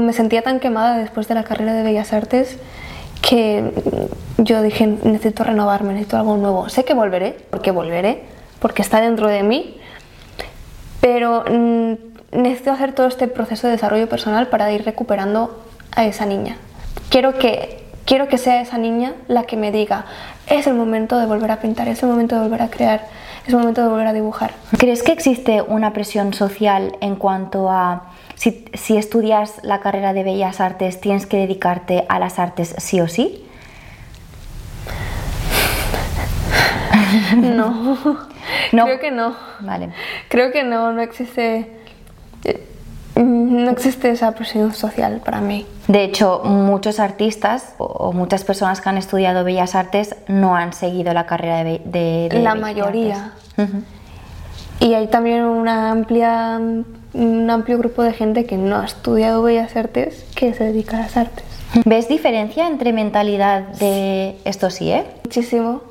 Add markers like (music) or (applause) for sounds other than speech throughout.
Me sentía tan quemada después de la carrera de Bellas Artes que yo dije, necesito renovarme, necesito algo nuevo. Sé que volveré, porque volveré, porque está dentro de mí, pero mm, necesito hacer todo este proceso de desarrollo personal para ir recuperando a esa niña. Quiero que, quiero que sea esa niña la que me diga, es el momento de volver a pintar, es el momento de volver a crear, es el momento de volver a dibujar. ¿Crees que existe una presión social en cuanto a si, si estudias la carrera de Bellas Artes tienes que dedicarte a las artes sí o sí? (laughs) No. No. Creo que no. Vale. Creo que no, no existe. eh, No existe esa presión social para mí. De hecho, muchos artistas o- muchas personas que han estudiado Bellas Artes no han seguido la carrera de, de- de La mayoría. Y hay también una amplia, un amplio grupo de gente que no ha estudiado Bellas Artes que se dedica a las artes. ¿Ves diferencia entre mentalidad de esto sí, eh? Muchísimo.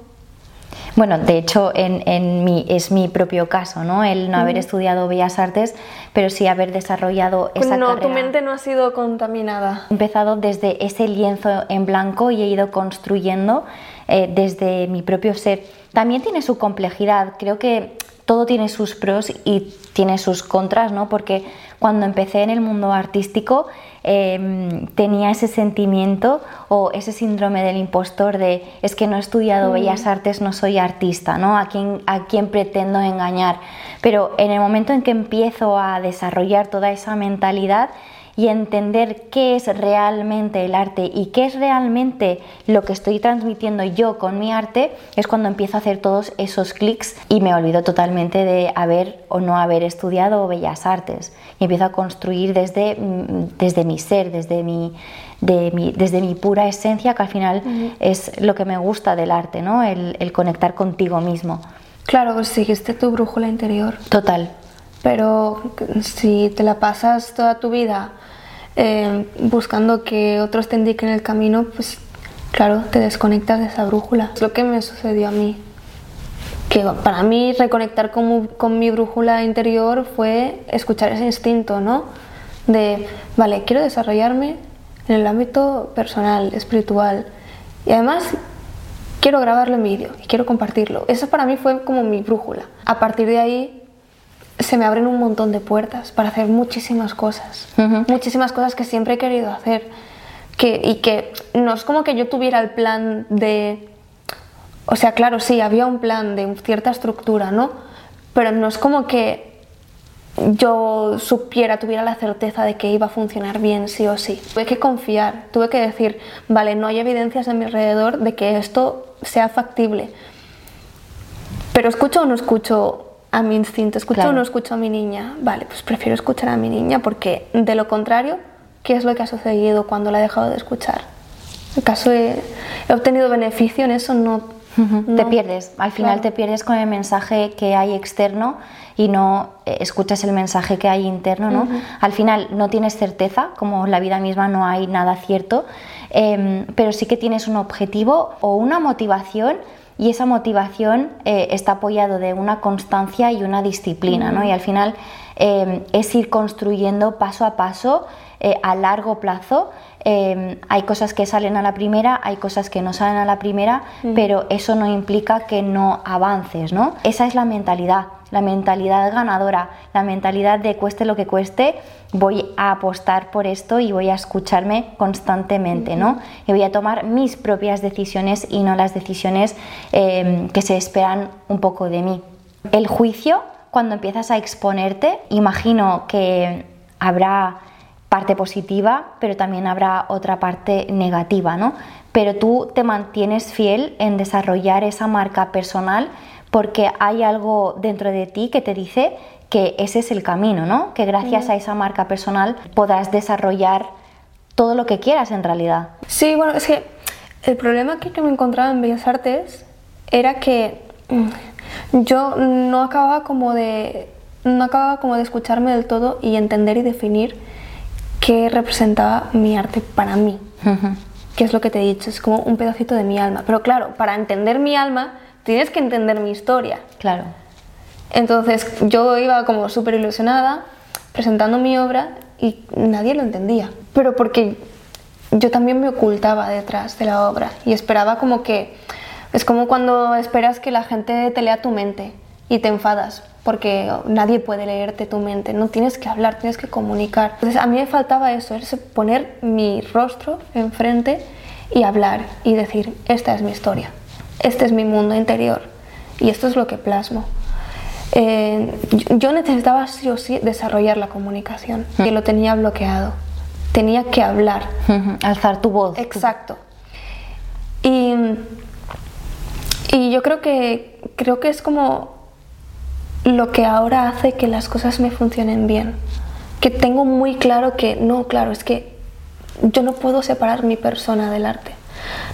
Bueno, de hecho, en, en mi, es mi propio caso, ¿no? El no haber estudiado Bellas Artes, pero sí haber desarrollado esa no, carrera. tu mente no ha sido contaminada. He empezado desde ese lienzo en blanco y he ido construyendo eh, desde mi propio ser. También tiene su complejidad, creo que todo tiene sus pros y tiene sus contras, ¿no? Porque cuando empecé en el mundo artístico eh, tenía ese sentimiento o ese síndrome del impostor de es que no he estudiado bellas artes, no soy artista, ¿no? ¿A quién, a quién pretendo engañar? Pero en el momento en que empiezo a desarrollar toda esa mentalidad, y entender qué es realmente el arte y qué es realmente lo que estoy transmitiendo yo con mi arte, es cuando empiezo a hacer todos esos clics y me olvido totalmente de haber o no haber estudiado bellas artes y empiezo a construir desde, mm, desde mi ser, desde mi, de mi- desde mi pura esencia, que al final es lo que me gusta del arte, ¿no? el, el conectar contigo mismo. Claro, pues seguiste tu brújula interior. Total. Pero si te la pasas toda tu vida eh, buscando que otros te indiquen el camino, pues claro, te desconectas de esa brújula. Es lo que me sucedió a mí. Que para mí reconectar con, con mi brújula interior fue escuchar ese instinto, ¿no? De, vale, quiero desarrollarme en el ámbito personal, espiritual. Y además quiero grabarlo en vídeo y quiero compartirlo. Eso para mí fue como mi brújula. A partir de ahí se me abren un montón de puertas para hacer muchísimas cosas. Muchísimas cosas que siempre he querido hacer. Que, y que no es como que yo tuviera el plan de... O sea, claro, sí, había un plan de cierta estructura, ¿no? Pero no es como que yo supiera, tuviera la certeza de que iba a funcionar bien sí o sí. Tuve que confiar, tuve que decir, vale, no hay evidencias a mi alrededor de que esto sea factible. Pero escucho o no escucho a mi instinto, escucho Claro. o no escucho a mi niña. Vale, pues prefiero escuchar a mi niña porque de lo contrario, ¿qué es lo que ha sucedido cuando la he dejado de escuchar? ¿Acaso he, he obtenido beneficio en eso? No. Te no. pierdes, al final Claro. te pierdes con el mensaje que hay externo y no eh, escuchas el mensaje que hay interno, ¿no? Al final no tienes certeza, como la vida misma no hay nada cierto, em, pero sí que tienes un objetivo o una motivación y esa motivación eh, está apoyado de una constancia y una disciplina, ¿no? Y al final em, es ir construyendo paso a paso eh, a largo plazo. Eh, hay cosas que salen a la primera, hay cosas que no salen a la primera, pero eso no implica que no avances, ¿no? Esa es la mentalidad, la mentalidad ganadora, la mentalidad de cueste lo que cueste, voy a apostar por esto y voy a escucharme constantemente, ¿no? Y voy a tomar mis propias decisiones y no las decisiones eh, que se esperan un poco de mí. El juicio, cuando empiezas a exponerte, imagino que habrá parte positiva, pero también habrá otra parte negativa, ¿no? Pero tú te mantienes fiel en desarrollar esa marca personal porque hay algo dentro de ti que te dice que ese es el camino, ¿no? Que gracias a esa marca personal podrás desarrollar todo lo que quieras en realidad. Sí, bueno, es que el problema que, me encontraba en Bellas Artes era que mm, yo no acababa como de no acababa como de escucharme del todo y entender y definir qué representaba mi arte para mí. Que es lo que te he dicho, es como un pedacito de mi alma. Pero claro, para entender mi alma tienes que entender mi historia. Claro. Entonces yo iba como súper ilusionada presentando mi obra y nadie lo entendía. pero porque yo también me ocultaba detrás de la obra y esperaba como que es como cuando esperas que la gente te lea tu mente y te enfadas porque nadie puede leerte tu mente, no tienes que hablar, tienes que comunicar. Entonces a mí me faltaba eso, es poner mi rostro enfrente y hablar y decir, esta es mi historia, este es mi mundo interior y esto es lo que plasmo. Eh, yo necesitaba sí o sí desarrollar la comunicación y lo tenía bloqueado. Tenía que hablar. Alzar tu voz. Exacto. Y, y yo creo que, creo que es como lo que ahora hace que las cosas me funcionen bien. Que tengo muy claro que, no, claro, es que yo no puedo separar mi persona del arte.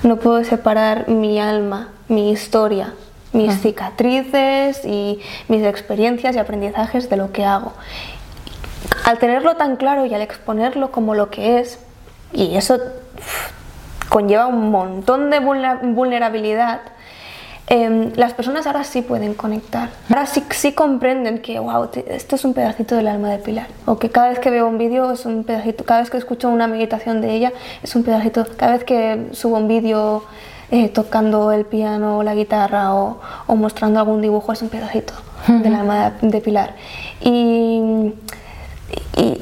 No puedo separar mi alma, mi historia, mis cicatrices y mis experiencias y aprendizajes de lo que hago. Al tenerlo tan claro y al exponerlo como lo que es, y eso conlleva un montón de vulnerabilidad, Em, las personas ahora sí pueden conectar. Ahora sí, sí comprenden que, wow, esto es un pedacito del alma de Pilar. O que cada vez que veo un vídeo es un pedacito, cada vez que escucho una meditación de ella es un pedacito, cada vez que subo un vídeo eh, tocando el piano o la guitarra o, mostrando algún dibujo es un pedacito del alma de, Pilar. Y, y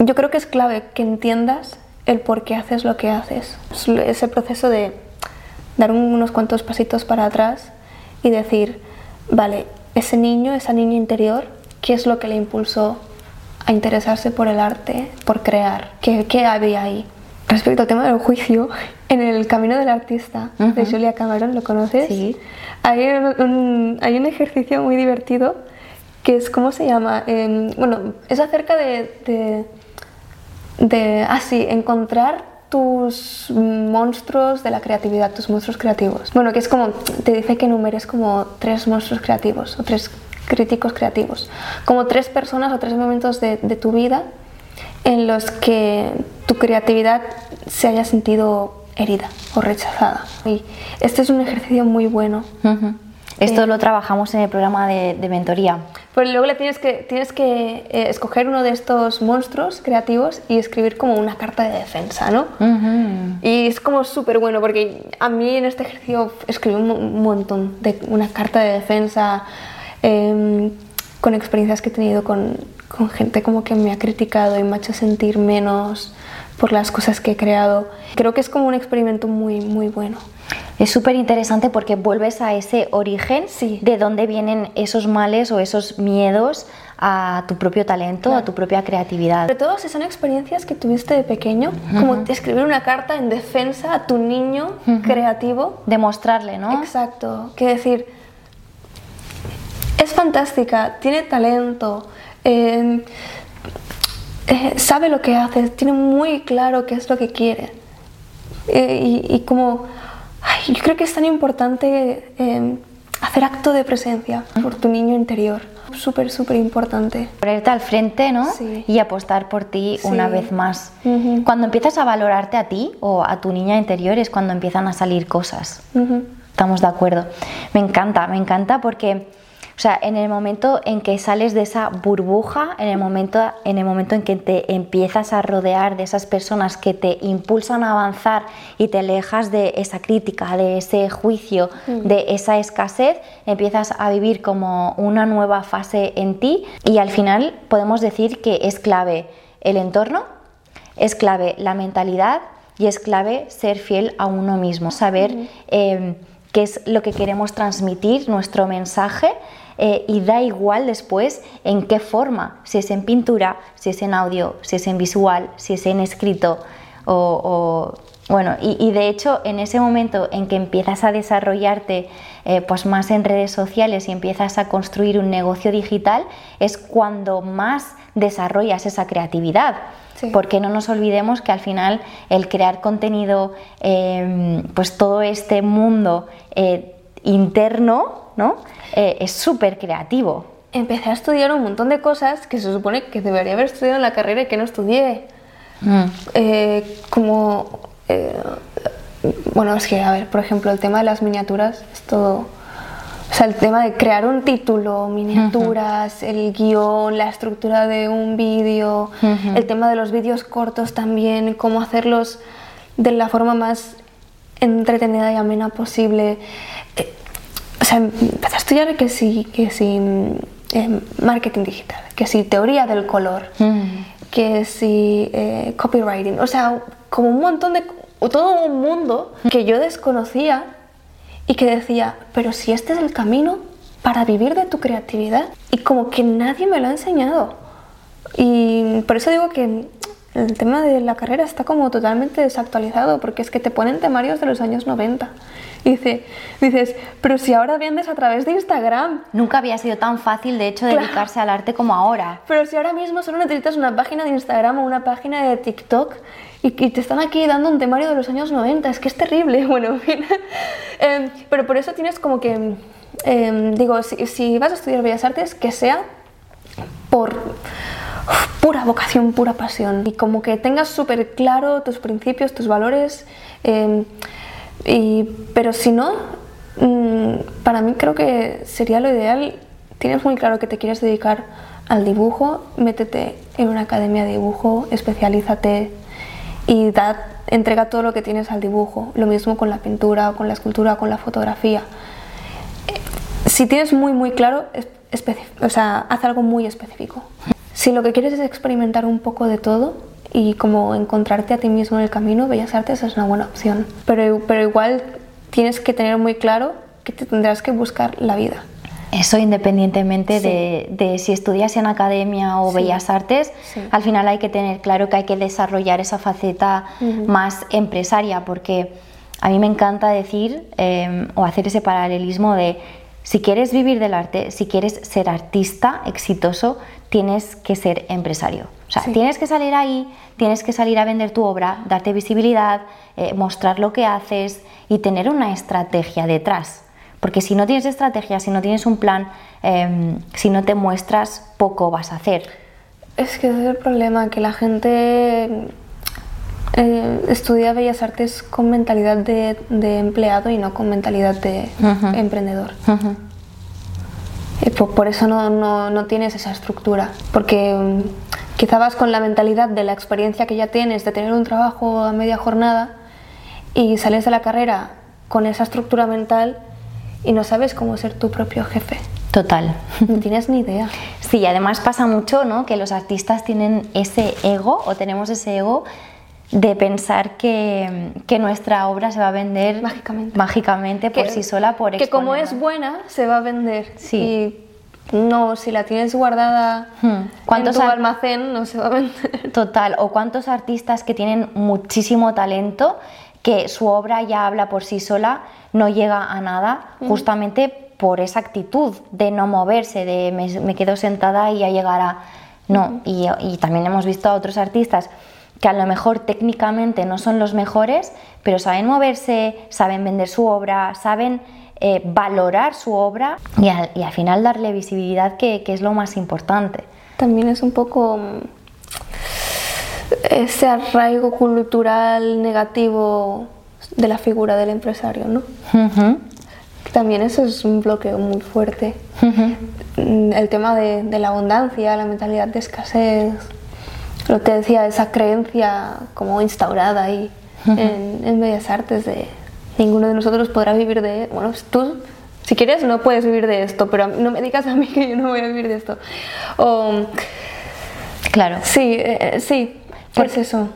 yo creo que es clave que entiendas el por qué haces lo que haces. Ese proceso de dar unos cuantos pasitos para atrás y decir, vale, ese niño, esa niña interior, ¿qué es lo que le impulsó a interesarse por el arte, por crear? ¿Qué, qué había ahí? Respecto al tema del juicio, (laughs) en el Camino del Artista de Julia Cameron, ¿lo conoces? Sí. Hay un, hay un ejercicio muy divertido que es, ¿cómo se llama? Em, bueno, es acerca de, de, de, ah, encontrar tus monstruos de la creatividad, tus monstruos creativos. Bueno, que es como, te dice que enumeres como tres monstruos creativos o tres críticos creativos, como tres personas o tres momentos de, tu vida en los que tu creatividad se haya sentido herida o rechazada. Y este es un ejercicio muy bueno. Esto lo trabajamos en el programa de, mentoría. Pues luego le tienes que, tienes que eh, escoger uno de estos monstruos creativos y escribir como una carta de defensa, ¿no? Y es como súper bueno porque a mí en este ejercicio escribí un montón de una carta de defensa em, con experiencias que he tenido con, con gente como que me ha criticado y me ha hecho sentir menos por las cosas que he creado. Creo que es como un experimento muy, muy bueno. Es súper interesante porque vuelves a ese origen de dónde vienen esos males o esos miedos a tu propio talento, a tu propia creatividad. Sobre todo si son experiencias que tuviste de pequeño, como escribir una carta en defensa a tu niño creativo. Demostrarle, ¿no? Exacto. Que decir, es fantástica, tiene talento. Eh, eh, sabe lo que hace, tiene muy claro qué es lo que quiere. Eh, y, como, yo creo que es tan importante em, hacer acto de presencia por tu niño interior. Súper, súper importante. Ponerte al frente, ¿no? Sí. Y apostar por ti una vez más. Cuando empiezas a valorarte a ti o a tu niña interior es cuando empiezan a salir cosas. Estamos de acuerdo. Me encanta, me encanta porque o sea, en el momento en que sales de esa burbuja, en el momento en, el momento en que te empiezas a rodear de esas personas que te impulsan a avanzar y te alejas de esa crítica, de ese juicio, mm. de esa escasez, empiezas a vivir como una nueva fase en ti y al final podemos decir que es clave el entorno, es clave la mentalidad y es clave ser fiel a uno mismo, saber eh, qué es lo que queremos transmitir, nuestro mensaje eh, y da igual después en qué forma, si es en pintura, si es en audio, si es en visual, si es en escrito o, bueno, y, de hecho en ese momento en que empiezas a desarrollarte eh, pues más en redes sociales y empiezas a construir un negocio digital, es cuando más desarrollas esa creatividad. Porque no nos olvidemos que al final el crear contenido, em, pues todo este mundo eh, interno, ¿no? Eh, es súper creativo. Empecé a estudiar un montón de cosas que se supone que debería haber estudiado en la carrera y que no estudié. Mm. Eh, como, eh, bueno, es que, a ver, por ejemplo, el tema de las miniaturas es todo... O sea, el tema de crear un título, miniaturas, el guion, la estructura de un vídeo, el tema de los vídeos cortos también, cómo hacerlos de la forma más entretenida y amena posible. Eh, o sea, empecé a estudiar que sí, que sí, eh, marketing digital, que sí, teoría del color, que sí, eh, copywriting, o sea, como un montón de, todo un mundo que yo desconocía y que decía, pero si este es el camino para vivir de tu creatividad y como que nadie me lo ha enseñado. Y por eso digo que el tema de la carrera está como totalmente desactualizado porque es que te ponen temarios de los años 90. Y dice, dices, pero si ahora vendes a través de Instagram. Nunca había sido tan fácil, de hecho, dedicarse al arte como ahora. Pero si ahora mismo solo necesitas una página de Instagram o una página de TikTok y, te están aquí dando un temario de los años 90, es que es terrible. (laughs) Bueno, en fin. Em, pero por eso tienes como que, em, digo, si, vas a estudiar Bellas Artes, que sea por pura vocación, pura pasión. Y como que tengas súper claro tus principios, tus valores. Em, y, pero si no, mm, para mí creo que sería lo ideal. Tienes muy claro que te quieres dedicar al dibujo, métete en una academia de dibujo, especialízate, y da, entrega todo lo que tienes al dibujo. Lo mismo con la pintura, con la escultura, con la fotografía. Si tienes muy muy claro, o sea, haz algo muy específico. Si lo que quieres es experimentar un poco de todo y como encontrarte a ti mismo en el camino, Bellas Artes es una buena opción. Pero, pero igual tienes que tener muy claro que te tendrás que buscar la vida. Eso independientemente de, si estudias en academia o bellas artes, al final hay que tener claro que hay que desarrollar esa faceta más empresaria, porque a mí me encanta decir em, o hacer ese paralelismo de si quieres vivir del arte, si quieres ser artista exitoso, tienes que ser empresario. O sea, tienes que salir ahí, tienes que salir a vender tu obra, darte visibilidad, eh, mostrar lo que haces y tener una estrategia detrás. Porque si no tienes estrategia, si no tienes un plan, em, si no te muestras, poco vas a hacer. Es que ese es el problema, que la gente eh, estudia Bellas Artes con mentalidad de, empleado y no con mentalidad de emprendedor. Y por, eso no, no, tienes esa estructura, porque um, quizá vas con la mentalidad de la experiencia que ya tienes, de tener un trabajo a media jornada, y sales de la carrera con esa estructura mental y no sabes cómo ser tu propio jefe. Total. No tienes ni idea. Sí, además pasa mucho, ¿no? Que los artistas tienen ese ego o tenemos ese ego de pensar que, que nuestra obra se va a vender mágicamente, mágicamente por sí sola, por Que como es buena, se va a vender. Sí. Y no, si la tienes guardada hmm. en tu almacén, no se va a vender. (laughs) Total. O cuántos artistas que tienen muchísimo talento, que su obra ya habla por sí sola, no llega a nada justamente por esa actitud de no moverse, de me, quedo sentada y ya llegará. No, y, también hemos visto a otros artistas que a lo mejor técnicamente no son los mejores, pero saben moverse, saben vender su obra, saben eh, valorar su obra y al, final darle visibilidad, que, que, es lo más importante. También es un poco mm, ese arraigo cultural negativo de la figura del empresario, ¿no? También eso es un bloqueo muy fuerte. El tema de, la abundancia, la mentalidad de escasez, lo que decía, esa creencia como instaurada ahí en, en, Bellas Artes de ninguno de nosotros podrá vivir de... Bueno, tú si quieres no puedes vivir de esto, pero no me digas a mí que yo no voy a vivir de esto. claro. Sí, eh, sí. ¿Qué es eso?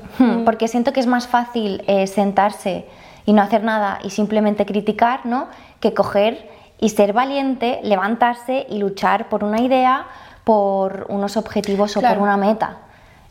Porque siento que es más fácil eh, sentarse y no hacer nada y simplemente criticar, ¿no? Que coger y ser valiente, levantarse y luchar por una idea, por unos objetivos o por una meta.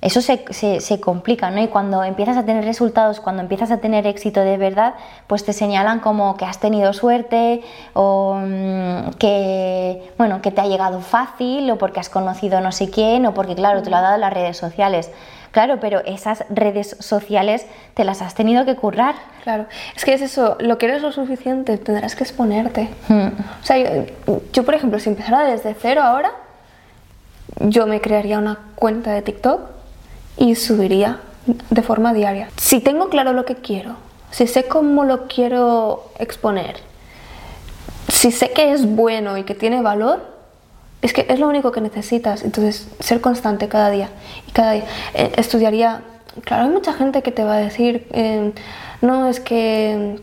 Eso se, se, complica, ¿no? Y cuando empiezas a tener resultados, cuando empiezas a tener éxito de verdad, pues te señalan como que has tenido suerte o mm, que, bueno, que te ha llegado fácil o porque has conocido no sé quién o porque, claro, te lo ha dado las redes sociales. Claro, pero esas redes sociales te las has tenido que currar. Claro, es que es eso, lo que eres lo suficiente, tendrás que exponerte. Hmm. O sea, yo, por ejemplo, si empezara desde cero ahora, yo me crearía una cuenta de TikTok y subiría de forma diaria. Si tengo claro lo que quiero, si sé cómo lo quiero exponer, si sé que es bueno y que tiene valor, es que es lo único que necesitas. Entonces, ser constante cada día. Y cada día. Eh, estudiaría. Claro, hay mucha gente que te va a decir, eh, no, es que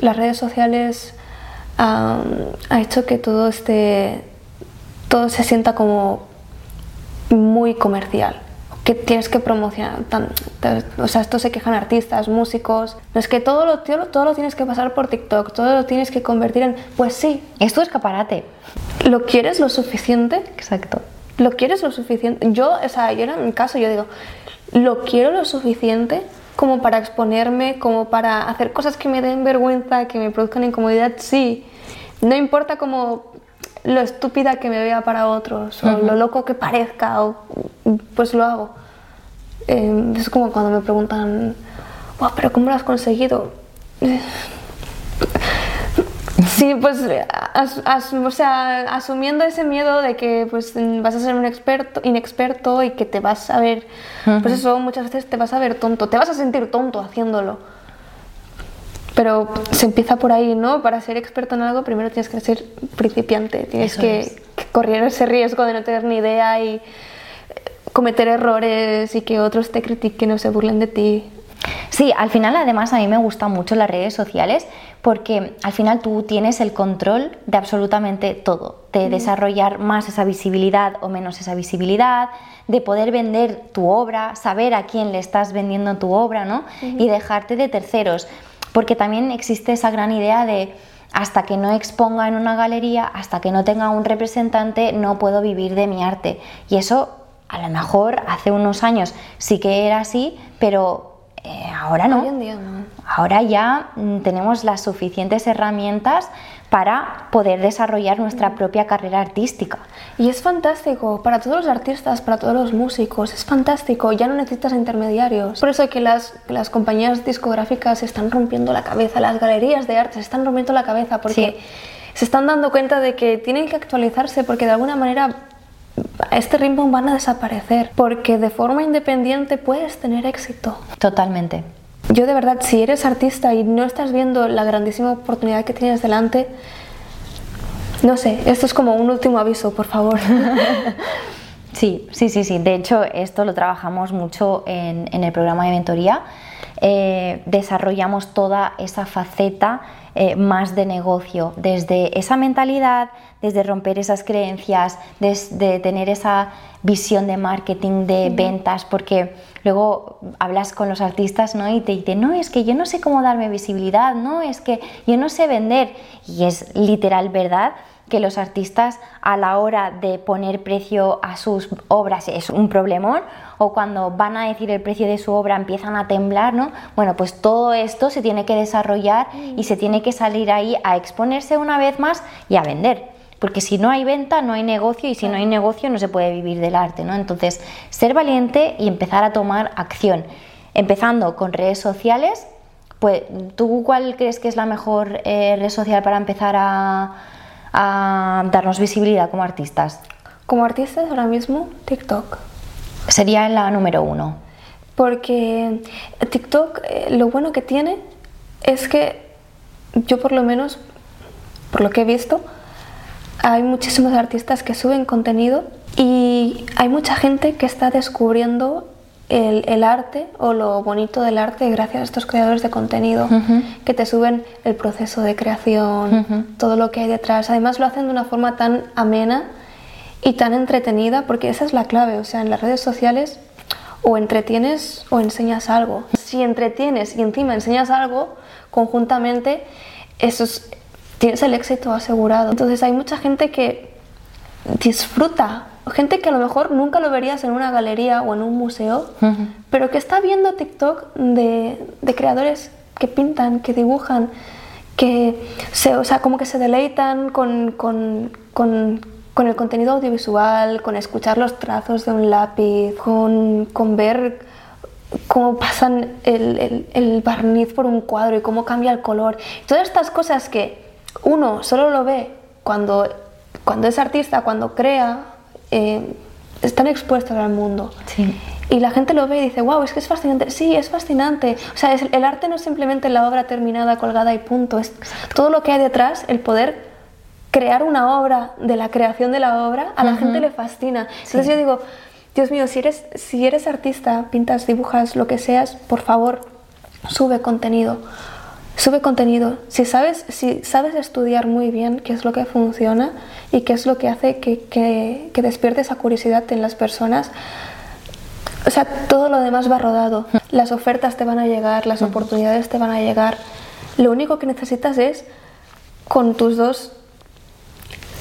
las redes sociales han ha hecho que todo este. todo se sienta como muy comercial que tienes que promocionar. o sea, esto se quejan artistas, músicos. No es que todo lo, todo lo tienes que pasar por TikTok, todo lo tienes que convertir en. Pues sí. Es tu escaparate. ¿Lo quieres lo suficiente? Exacto. ¿Lo quieres lo suficiente? Yo, o sea, yo en mi caso, yo digo, ¿lo quiero lo suficiente como para exponerme, como para hacer cosas que me den vergüenza, que me produzcan incomodidad? Sí. No importa cómo lo estúpida que me vea para otros o lo loco que parezca, o, pues lo hago. Eh, es como cuando me preguntan, wow, pero ¿cómo lo has conseguido? (laughs) Sí, pues o sea, asumiendo ese miedo de que pues, vas a ser un experto, inexperto y que te vas a ver, pues eso muchas veces te vas a ver tonto, te vas a sentir tonto haciéndolo. Pero se empieza por ahí, ¿no? Para ser experto en algo, primero tienes que ser principiante, tienes que, correr ese riesgo de no tener ni idea y cometer errores y que otros te critiquen o se burlen de ti. Sí, al final además a mí me gustan mucho las redes sociales porque al final tú tienes el control de absolutamente todo, de desarrollar más esa visibilidad o menos esa visibilidad, de poder vender tu obra, saber a quién le estás vendiendo tu obra, ¿no? Y dejarte de terceros porque también existe esa gran idea de hasta que no exponga en una galería, hasta que no tenga un representante, no puedo vivir de mi arte. Y eso a lo mejor hace unos años sí que era así, pero eh, ahora no. Ahora ya mm, tenemos las suficientes herramientas para poder desarrollar nuestra propia carrera artística. Y es fantástico para todos los artistas, para todos los músicos, es fantástico, ya no necesitas intermediarios. Por eso que las, las compañías discográficas están rompiendo la cabeza, las galerías de arte se están rompiendo la cabeza porque se están dando cuenta de que tienen que actualizarse porque de alguna manera a este ritmo van a desaparecer, porque de forma independiente puedes tener éxito. Totalmente. Yo de verdad, si eres artista y no estás viendo la grandísima oportunidad que tienes delante, no sé, esto es como un último aviso, por favor. (laughs) Sí, sí, sí, sí. De hecho, esto lo trabajamos mucho en, el programa de mentoría. Eh, desarrollamos toda esa faceta eh, más de negocio, desde esa mentalidad, desde romper esas creencias, desde tener esa visión de marketing, de ventas, porque luego hablas con los artistas ¿no? y te dicen, no, es que yo no sé cómo darme visibilidad, no, es que yo no sé vender. Y es literal verdad que los artistas a la hora de poner precio a sus obras es un problemón o cuando van a decir el precio de su obra empiezan a temblar, ¿no? Bueno, pues todo esto se tiene que desarrollar y se tiene que salir ahí a exponerse una vez más y a vender. Porque si no hay venta, no hay negocio y si no hay negocio no se puede vivir del arte, ¿no? Entonces, ser valiente y empezar a tomar acción. Empezando con redes sociales, pues, ¿tú cuál crees que es la mejor eh, red social para empezar a, a darnos visibilidad como artistas? Como artistas ahora mismo, TikTok. Sería la número uno. Porque TikTok eh, lo bueno que tiene es que yo por lo menos, por lo que he visto, hay muchísimos artistas que suben contenido y hay mucha gente que está descubriendo el, arte o lo bonito del arte gracias a estos creadores de contenido que te suben el proceso de creación, todo lo que hay detrás. Además lo hacen de una forma tan amena y tan entretenida porque esa es la clave. O sea, en las redes sociales o entretienes o enseñas algo. Si entretienes y encima enseñas algo conjuntamente, eso tienes el éxito asegurado. Entonces hay mucha gente que disfruta gente que a lo mejor nunca lo verías en una galería o en un museo, pero que está viendo TikTok de, de, creadores que pintan, que dibujan, que se, o sea, como que se deleitan con, con, con, con, el contenido audiovisual, con escuchar los trazos de un lápiz, con, con ver cómo pasan el, el, el, barniz por un cuadro y cómo cambia el color. Todas estas cosas que uno solo lo ve cuando, cuando es artista, cuando crea eh, están expuestos al mundo. Y la gente lo ve y dice, wow, es que es fascinante. Sí, es fascinante. O sea, el arte no es simplemente la obra terminada, colgada y punto. Es todo lo que hay detrás, el poder crear una obra, de la creación de la obra, a la gente le fascina. Entonces yo digo, Dios mío, si eres, si eres artista, pintas, dibujas, lo que seas, por favor, sube contenido. Sube contenido. Si sabes, si sabes estudiar muy bien qué es lo que funciona y qué es lo que hace que, que, que despierte esa curiosidad en las personas, o sea, todo lo demás va rodado. Las ofertas te van a llegar, las oportunidades te van a llegar. Lo único que necesitas es, con tus dos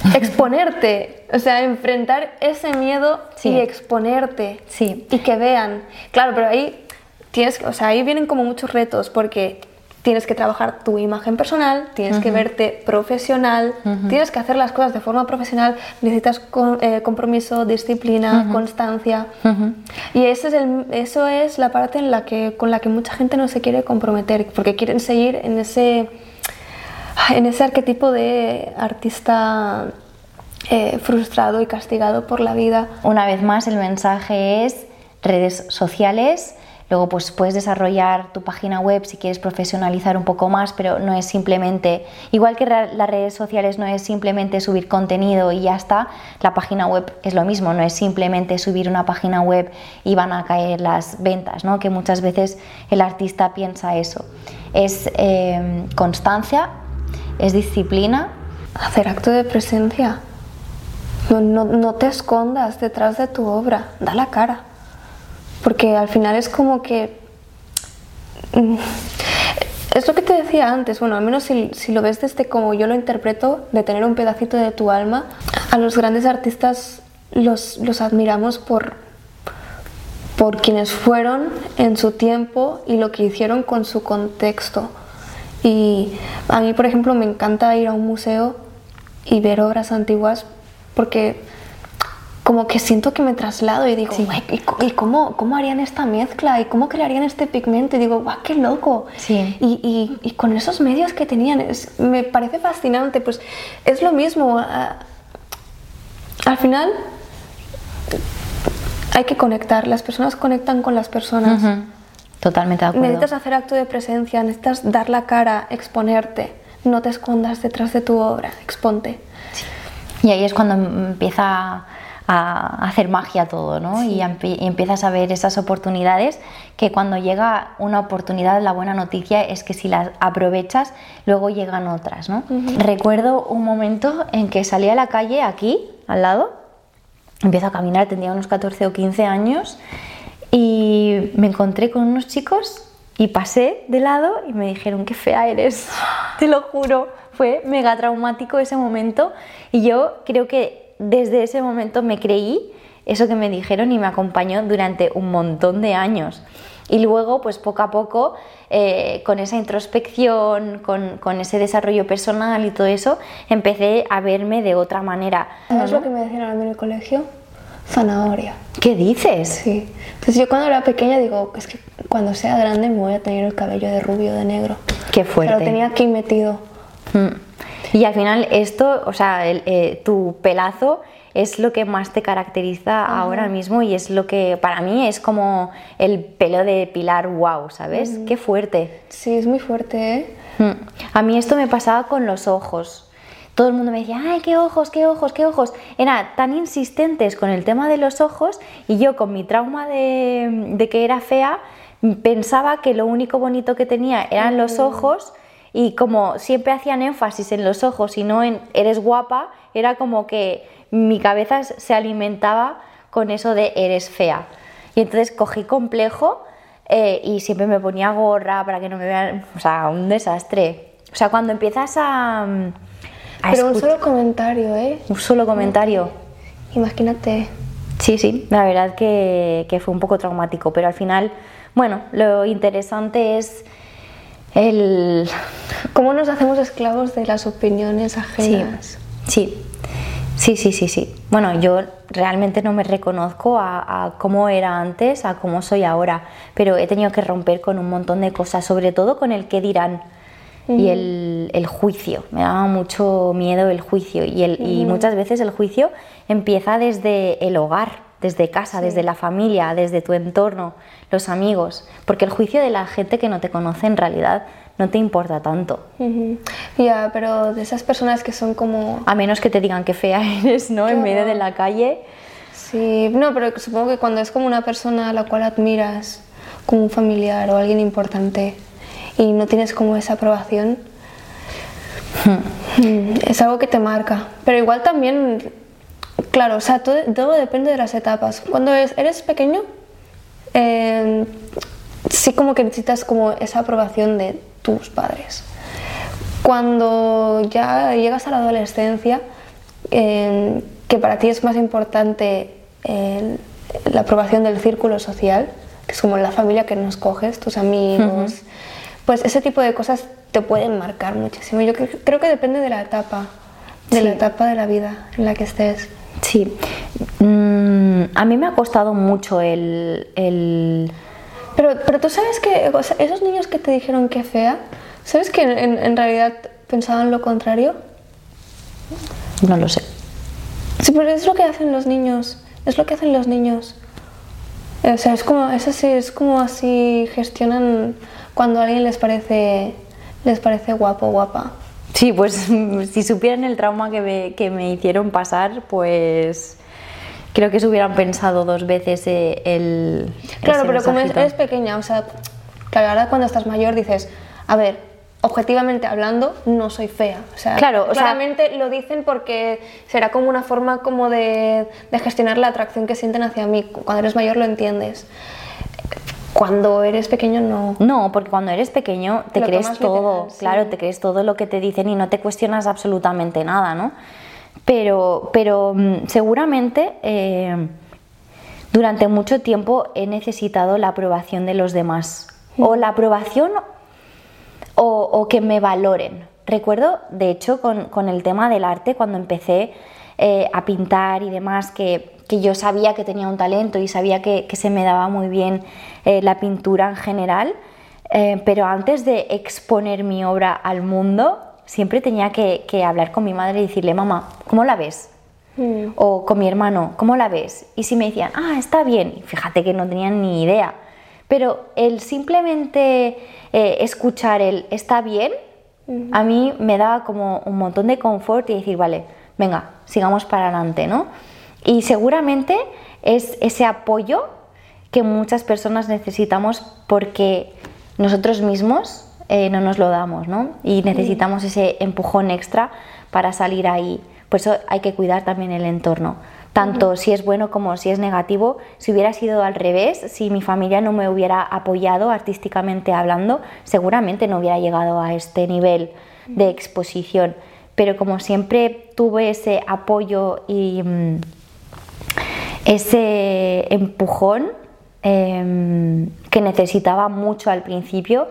(laughs) exponerte, o sea, enfrentar ese miedo y exponerte. Sí. Y que vean. Claro, pero ahí tienes, o sea, ahí vienen como muchos retos porque tienes que trabajar tu imagen personal, tienes que verte profesional, tienes que hacer las cosas de forma profesional, necesitas eh, compromiso, disciplina, constancia. Y ese es el, eso es la parte en la que, con la que mucha gente no se quiere comprometer, porque quieren seguir en ese en ese arquetipo de artista eh, frustrado y castigado por la vida. Una vez más, el mensaje es redes sociales. Luego pues puedes desarrollar tu página web si quieres profesionalizar un poco más, pero no es simplemente, igual que las redes sociales no es simplemente subir contenido y ya está, la página web es lo mismo, no es simplemente subir una página web y van a caer las ventas, ¿no? que muchas veces el artista piensa eso. Es eh, constancia, es disciplina. Hacer acto de presencia. No, te escondas detrás de tu obra, da la cara. Porque al final es como que... Mm, es lo que te decía antes, bueno, al menos si, lo ves desde como yo lo interpreto, de tener un pedacito de tu alma, a los grandes artistas los, los admiramos por, por quienes fueron en su tiempo y lo que hicieron con su contexto. Y a mí, por ejemplo, me encanta ir a un museo y ver obras antiguas porque como que siento que me traslado y digo, ¿y, cómo, cómo, harían esta mezcla? ¿Y cómo crearían este pigmento? Y digo, ¡guau, qué loco! Sí. Y, y, con esos medios que tenían, me parece fascinante. Pues es lo mismo. al final hay que conectar, las personas conectan con las personas. Totalmente de acuerdo. Necesitas hacer acto de presencia, necesitas dar la cara, exponerte. No te escondas detrás de tu obra, exponte. Y ahí es cuando empieza a hacer magia todo, ¿no? Y, empiezas a ver esas oportunidades que cuando llega una oportunidad, la buena noticia es que si las aprovechas, luego llegan otras, ¿no? Recuerdo un momento en que salí a la calle aquí, al lado, empiezo a caminar, tendría unos 14 o 15 años y me encontré con unos chicos y pasé de lado y me dijeron, qué fea eres, (gasps) te lo juro. Fue mega traumático ese momento y yo creo que desde ese momento me creí eso que me dijeron y me acompañó durante un montón de años. Y luego, pues poco a poco, eh, con esa introspección, con, con, ese desarrollo personal y todo eso, empecé a verme de otra manera. ¿No es lo que me decían a mí en el colegio? zanahoria. ¿Qué dices? Sí. Entonces yo cuando era pequeña digo, es que cuando sea grande me voy a tener el cabello de rubio, de negro. Qué fuerte. Pero tenía aquí metido. Mm. Y al final esto, o sea, eh, tu pelazo es lo que más te caracteriza ahora mismo y es lo que para mí es como el pelo de Pilar wow, ¿sabes? Qué fuerte. Sí, es muy fuerte, ¿eh? Mm. A mí esto me pasaba con los ojos todo el mundo me decía, ay, qué ojos, qué ojos, qué ojos. Era tan insistentes con el tema de los ojos y yo con mi trauma de, que era fea pensaba que lo único bonito que tenía eran los ojos y como siempre hacían énfasis en los ojos y no en eres guapa, era como que mi cabeza se alimentaba con eso de eres fea. Y entonces cogí complejo eh, y siempre me ponía gorra para que no me vean, o sea, un desastre. O sea, cuando empiezas a pero un solo comentario, ¿eh? Un solo comentario. Imagínate. Sí, sí, la verdad que, que, fue un poco traumático, pero al final, bueno, lo interesante es el... ¿Cómo nos hacemos esclavos de las opiniones ajenas? Sí, sí, sí, sí, sí. Bueno, yo realmente no me reconozco a, a, cómo era antes, a cómo soy ahora, pero he tenido que romper con un montón de cosas, sobre todo con el que dirán y el, juicio. Me daba mucho miedo el juicio y, el, y muchas veces el juicio empieza desde el hogar, desde casa, desde la familia, desde tu entorno, los amigos, porque el juicio de la gente que no te conoce en realidad no te importa tanto. Ya, pero de esas personas que son como... A menos que te digan que fea (laughs) eres, ¿no? En medio de la calle. Sí, no, pero supongo que cuando es como una persona a la cual admiras, como un familiar o alguien importante, y no tienes como esa aprobación, hmm. es algo que te marca. Pero igual también, claro, o sea, todo, todo depende de las etapas. Cuando eres pequeño, eh, sí como que necesitas como esa aprobación de tus padres. Cuando ya llegas a la adolescencia, eh, que para ti es más importante eh, la aprobación del círculo social, que es como la familia que nos coges, tus amigos, pues ese tipo de cosas te pueden marcar muchísimo. Yo creo que depende de la etapa, de la etapa de la vida en la que estés. Sí, mm, a mí me ha costado mucho el pero, pero tú sabes que esos niños que te dijeron que fea, ¿sabes que en, en, realidad pensaban lo contrario? No lo sé. Sí, pero es lo que hacen los niños. Es lo que hacen los niños. O sea, es como, es así, es como así gestionan cuando a alguien les parece, les parece guapo o guapa. Sí, pues (laughs) si supieran el trauma que me, que me hicieron pasar, pues creo que se hubieran pensado dos veces eh, el... Claro, pero como eres pequeña, o sea, claro, ahora cuando estás mayor dices, a ver, objetivamente hablando, no soy fea. O sea, claro, claramente lo dicen porque será como una forma como de, de, gestionar la atracción que sienten hacia mí. Cuando eres mayor lo entiendes. Cuando eres pequeño no. No, porque cuando eres pequeño te crees todo, claro, te crees todo lo que te dicen y no te cuestionas absolutamente nada, ¿no? pero, pero mm, seguramente eh, durante mucho tiempo he necesitado la aprobación de los demás, o la aprobación o, que me valoren. Recuerdo, de hecho, con, el tema del arte, cuando empecé eh, a pintar y demás, que, yo sabía que tenía un talento y sabía que, se me daba muy bien eh, la pintura en general, pero antes de exponer mi obra al mundo, siempre tenía que, hablar con mi madre y decirle, mamá, ¿cómo la ves? Mm. O con mi hermano, ¿cómo la ves? Y si me decían, ah, está bien, fíjate que no tenían ni idea. Pero el simplemente eh, escuchar el está bien, a mí me daba como un montón de confort y decir, vale, venga, sigamos para adelante, ¿no? Y seguramente es ese apoyo que muchas personas necesitamos porque nosotros mismos eh, no nos lo damos, ¿no? Y necesitamos ese empujón extra para salir ahí. Por eso hay que cuidar también el entorno. Tanto si es bueno como si es negativo. Si hubiera sido al revés, si mi familia no me hubiera apoyado artísticamente hablando, seguramente no hubiera llegado a este nivel de exposición. Pero como siempre tuve ese apoyo y mm, ese empujón em, que necesitaba mucho al principio,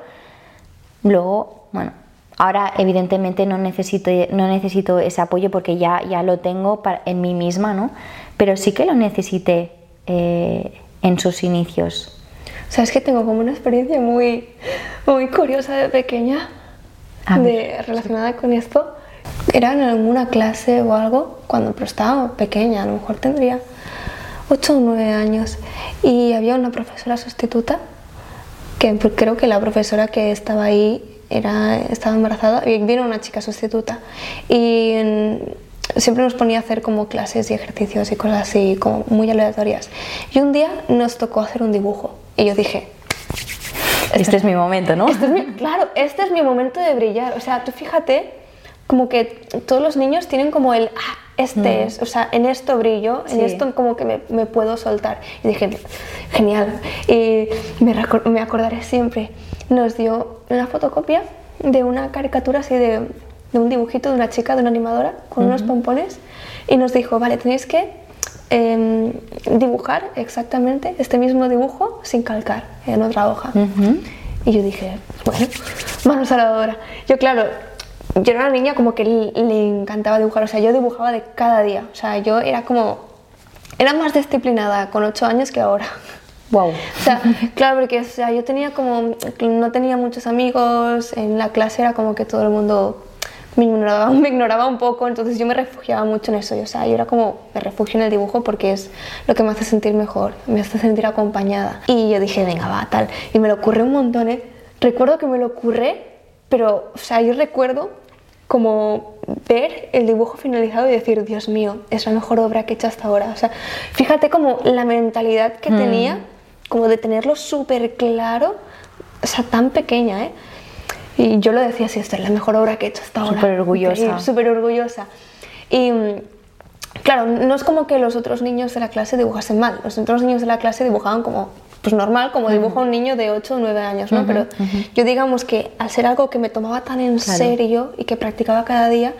Luego, bueno, ahora evidentemente no necesito, no necesito ese apoyo porque ya, ya lo tengo en mí misma, ¿no? Pero sí que lo necesité eh, en sus inicios. Sabes que tengo como una experiencia muy, muy curiosa de pequeña de, relacionada con esto. Era en alguna clase o algo, cuando pero estaba pequeña, a lo mejor tendría 8 o 9 años, y había una profesora sustituta que creo que la profesora que estaba ahí era, estaba embarazada y vino una chica sustituta y siempre nos ponía a hacer como clases y ejercicios y cosas así como muy aleatorias y un día nos tocó hacer un dibujo y yo dije este, es mi momento, ¿no? Este claro, este es mi momento de brillar. O sea, tú fíjate, como que todos los niños tienen como el, ah, este mm. es, o sea, en esto brillo, en esto como que me, me, puedo soltar. Y dije, genial. Y me, me, acordaré siempre. Nos dio una fotocopia de una caricatura así de, de un dibujito de una chica, de una animadora, con unos pompones. Y nos dijo, vale, tenéis que em, dibujar exactamente este mismo dibujo sin calcar en otra hoja. Y yo dije, bueno, manos a la obra. Yo, claro, yo era una niña como que le, encantaba dibujar, o sea, yo dibujaba de cada día, o sea, yo era como, era más disciplinada con ocho años que ahora. Wow. O sea, claro, porque o sea, yo tenía como, no tenía muchos amigos, en la clase era como que todo el mundo me ignoraba, (laughs) me ignoraba un poco, entonces yo me refugiaba mucho en eso. O sea, yo era como, me refugio en el dibujo porque es lo que me hace sentir mejor, me hace sentir acompañada. Y yo dije, venga, va, tal. Y me lo ocurre un montón, ¿eh? Recuerdo que me lo ocurre, pero, o sea, yo recuerdo como ver el dibujo finalizado y decir, Dios mío, es la mejor obra que he hecho hasta ahora. O sea, fíjate como la mentalidad que tenía, como de tenerlo súper claro, o sea, tan pequeña, ¿eh? Y yo lo decía así, esta es la mejor obra que he hecho hasta ahora. Súper orgullosa. Súper orgullosa. Y claro, no es como que los otros niños de la clase dibujasen mal. Los otros niños de la clase dibujaban como pues normal, como dibuja un niño de 8 o 9 años, ¿no? Pero yo digamos que al ser algo que me tomaba tan en serio y que practicaba cada día,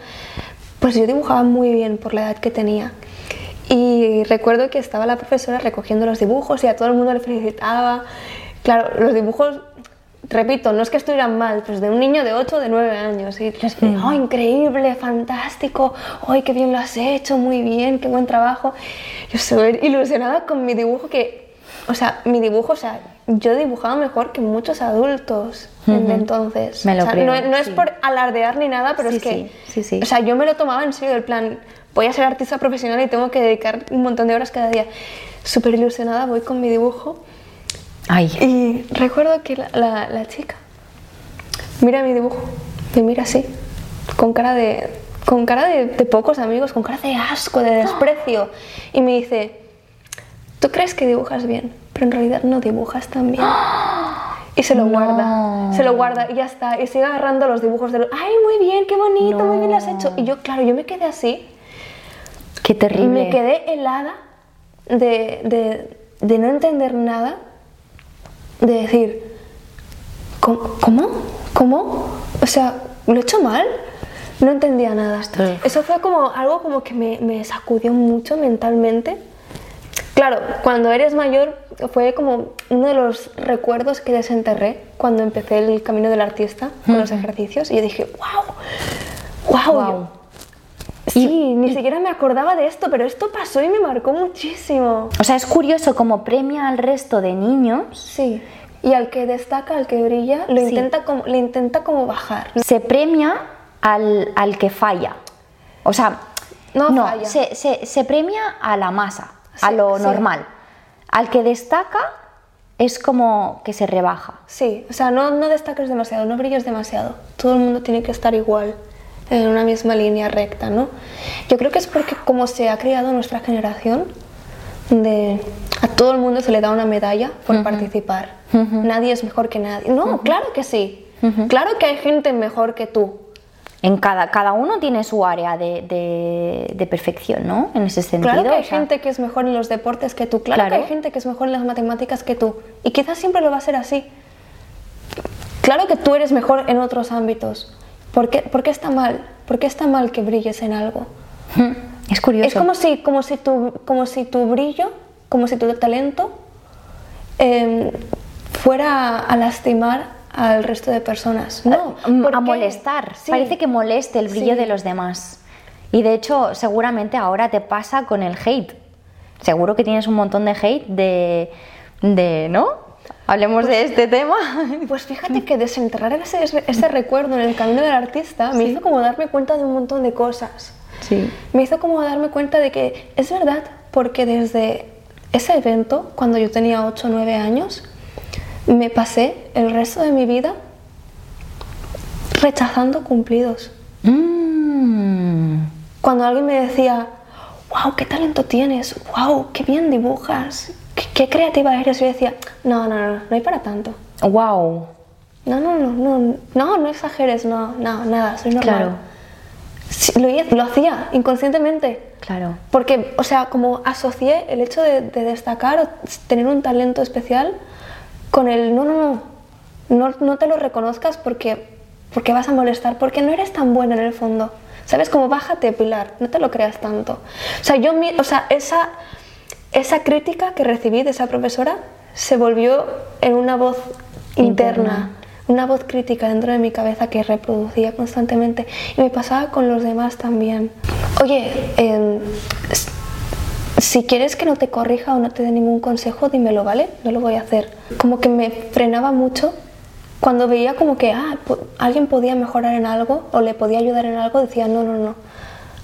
pues yo dibujaba muy bien por la edad que tenía. Y recuerdo que estaba la profesora recogiendo los dibujos y a todo el mundo le felicitaba. Claro, los dibujos repito, no es que estuvieran mal, pues de un niño de 8 o de 9 años. Y les oh, increíble, fantástico, ¡ay, qué bien lo has hecho! Muy bien, qué buen trabajo. Yo estoy ilusionada con mi dibujo que, o sea, mi dibujo, o sea, yo dibujaba mejor que muchos adultos entonces. Me lo creo, no, es por alardear ni nada, pero es que, sí, sí. o sea, yo me lo tomaba en serio, el plan, voy a ser artista profesional y tengo que dedicar un montón de horas cada día. Súper ilusionada voy con mi dibujo y recuerdo que la, chica mira mi dibujo, me mira así, con cara de, con cara de, pocos amigos, con cara de asco, de desprecio, (gasps) y me dice, ¿tú crees que dibujas bien? Pero en realidad no dibujas tan bien. Y se lo (gasps) guarda, se lo guarda y ya está. Y sigue agarrando los dibujos de los... ¡Ay, muy bien, qué bonito, muy bien lo has hecho! Y yo, claro, yo me quedé así. ¡Qué terrible! Y me quedé helada de, de, de no entender nada de decir, ¿cómo? ¿Cómo? O sea, ¿lo he hecho mal? No entendía nada. Eso fue como algo como que me, me sacudió mucho mentalmente. Claro, cuando eres mayor fue como uno de los recuerdos que desenterré cuando empecé el camino del artista con los ejercicios y yo dije, wow, wow. wow. sí, ni siquiera me acordaba de esto, pero esto pasó y me marcó muchísimo. O sea, es curioso como premia al resto de niños. Sí. Y al que destaca, al que brilla, lo intenta como, le intenta como bajar. Se premia al, al que falla. O sea, no, Se, se, se, premia a la masa, a lo normal. Al que destaca es como que se rebaja. Sí, o sea, no, no destaques demasiado, no brilles demasiado. Todo el mundo tiene que estar igual, en una misma línea recta, ¿no? Yo creo que es porque como se ha creado nuestra generación, de a todo el mundo se le da una medalla por participar. Nadie es mejor que nadie. No, claro que sí. Claro que hay gente mejor que tú. En cada, cada uno tiene su área de, de, perfección, ¿no? En ese sentido. Claro que hay gente que es mejor en los deportes que tú. Claro, que hay gente que es mejor en las matemáticas que tú. Y quizás siempre lo va a ser así. Claro que tú eres mejor en otros ámbitos. ¿Por qué, ¿Por qué está mal? ¿Por qué está mal que brilles en algo? (laughs) Es curioso. Es como si, como si, tu, como si tu brillo, como si tu talento em, fuera a lastimar al resto de personas. No, a, molestar. Parece que moleste el brillo de los demás. Y de hecho, seguramente ahora te pasa con el hate. Seguro que tienes un montón de hate de, de ¿no? Hablemos de pues este tema. (laughs) Pues fíjate (laughs) que desenterrar ese, ese recuerdo en el camino del artista me hizo como darme cuenta de un montón de cosas. Sí. Me hizo como darme cuenta de que es verdad, porque desde ese evento, cuando yo tenía 8 o 9 años, me pasé el resto de mi vida rechazando cumplidos. Mm. Cuando alguien me decía, wow, qué talento tienes, wow, qué bien dibujas, qué, creativa eres, yo decía, no, no, no, no hay para tanto. Wow. No, no, no, no, no, no exageres, no, no, nada, soy normal. Claro lo, hacía inconscientemente. Claro. Porque, o sea, como asocié el hecho de, destacar o tener un talento especial con el no, no, no, no, te lo reconozcas porque, porque vas a molestar, porque no eres tan buena en el fondo. ¿Sabes? Como bájate, Pilar, no te lo creas tanto. O sea, yo, o sea, esa, esa crítica que recibí de esa profesora se volvió en una voz interna una voz crítica dentro de mi cabeza que reproducía constantemente y me pasaba con los demás también. Oye, em, si quieres que no te corrija o no te dé ningún consejo, dímelo, ¿vale? No lo voy a hacer. Como que me frenaba mucho cuando veía como que ah, alguien podía mejorar en algo o le podía ayudar en algo, decía, no, no, no,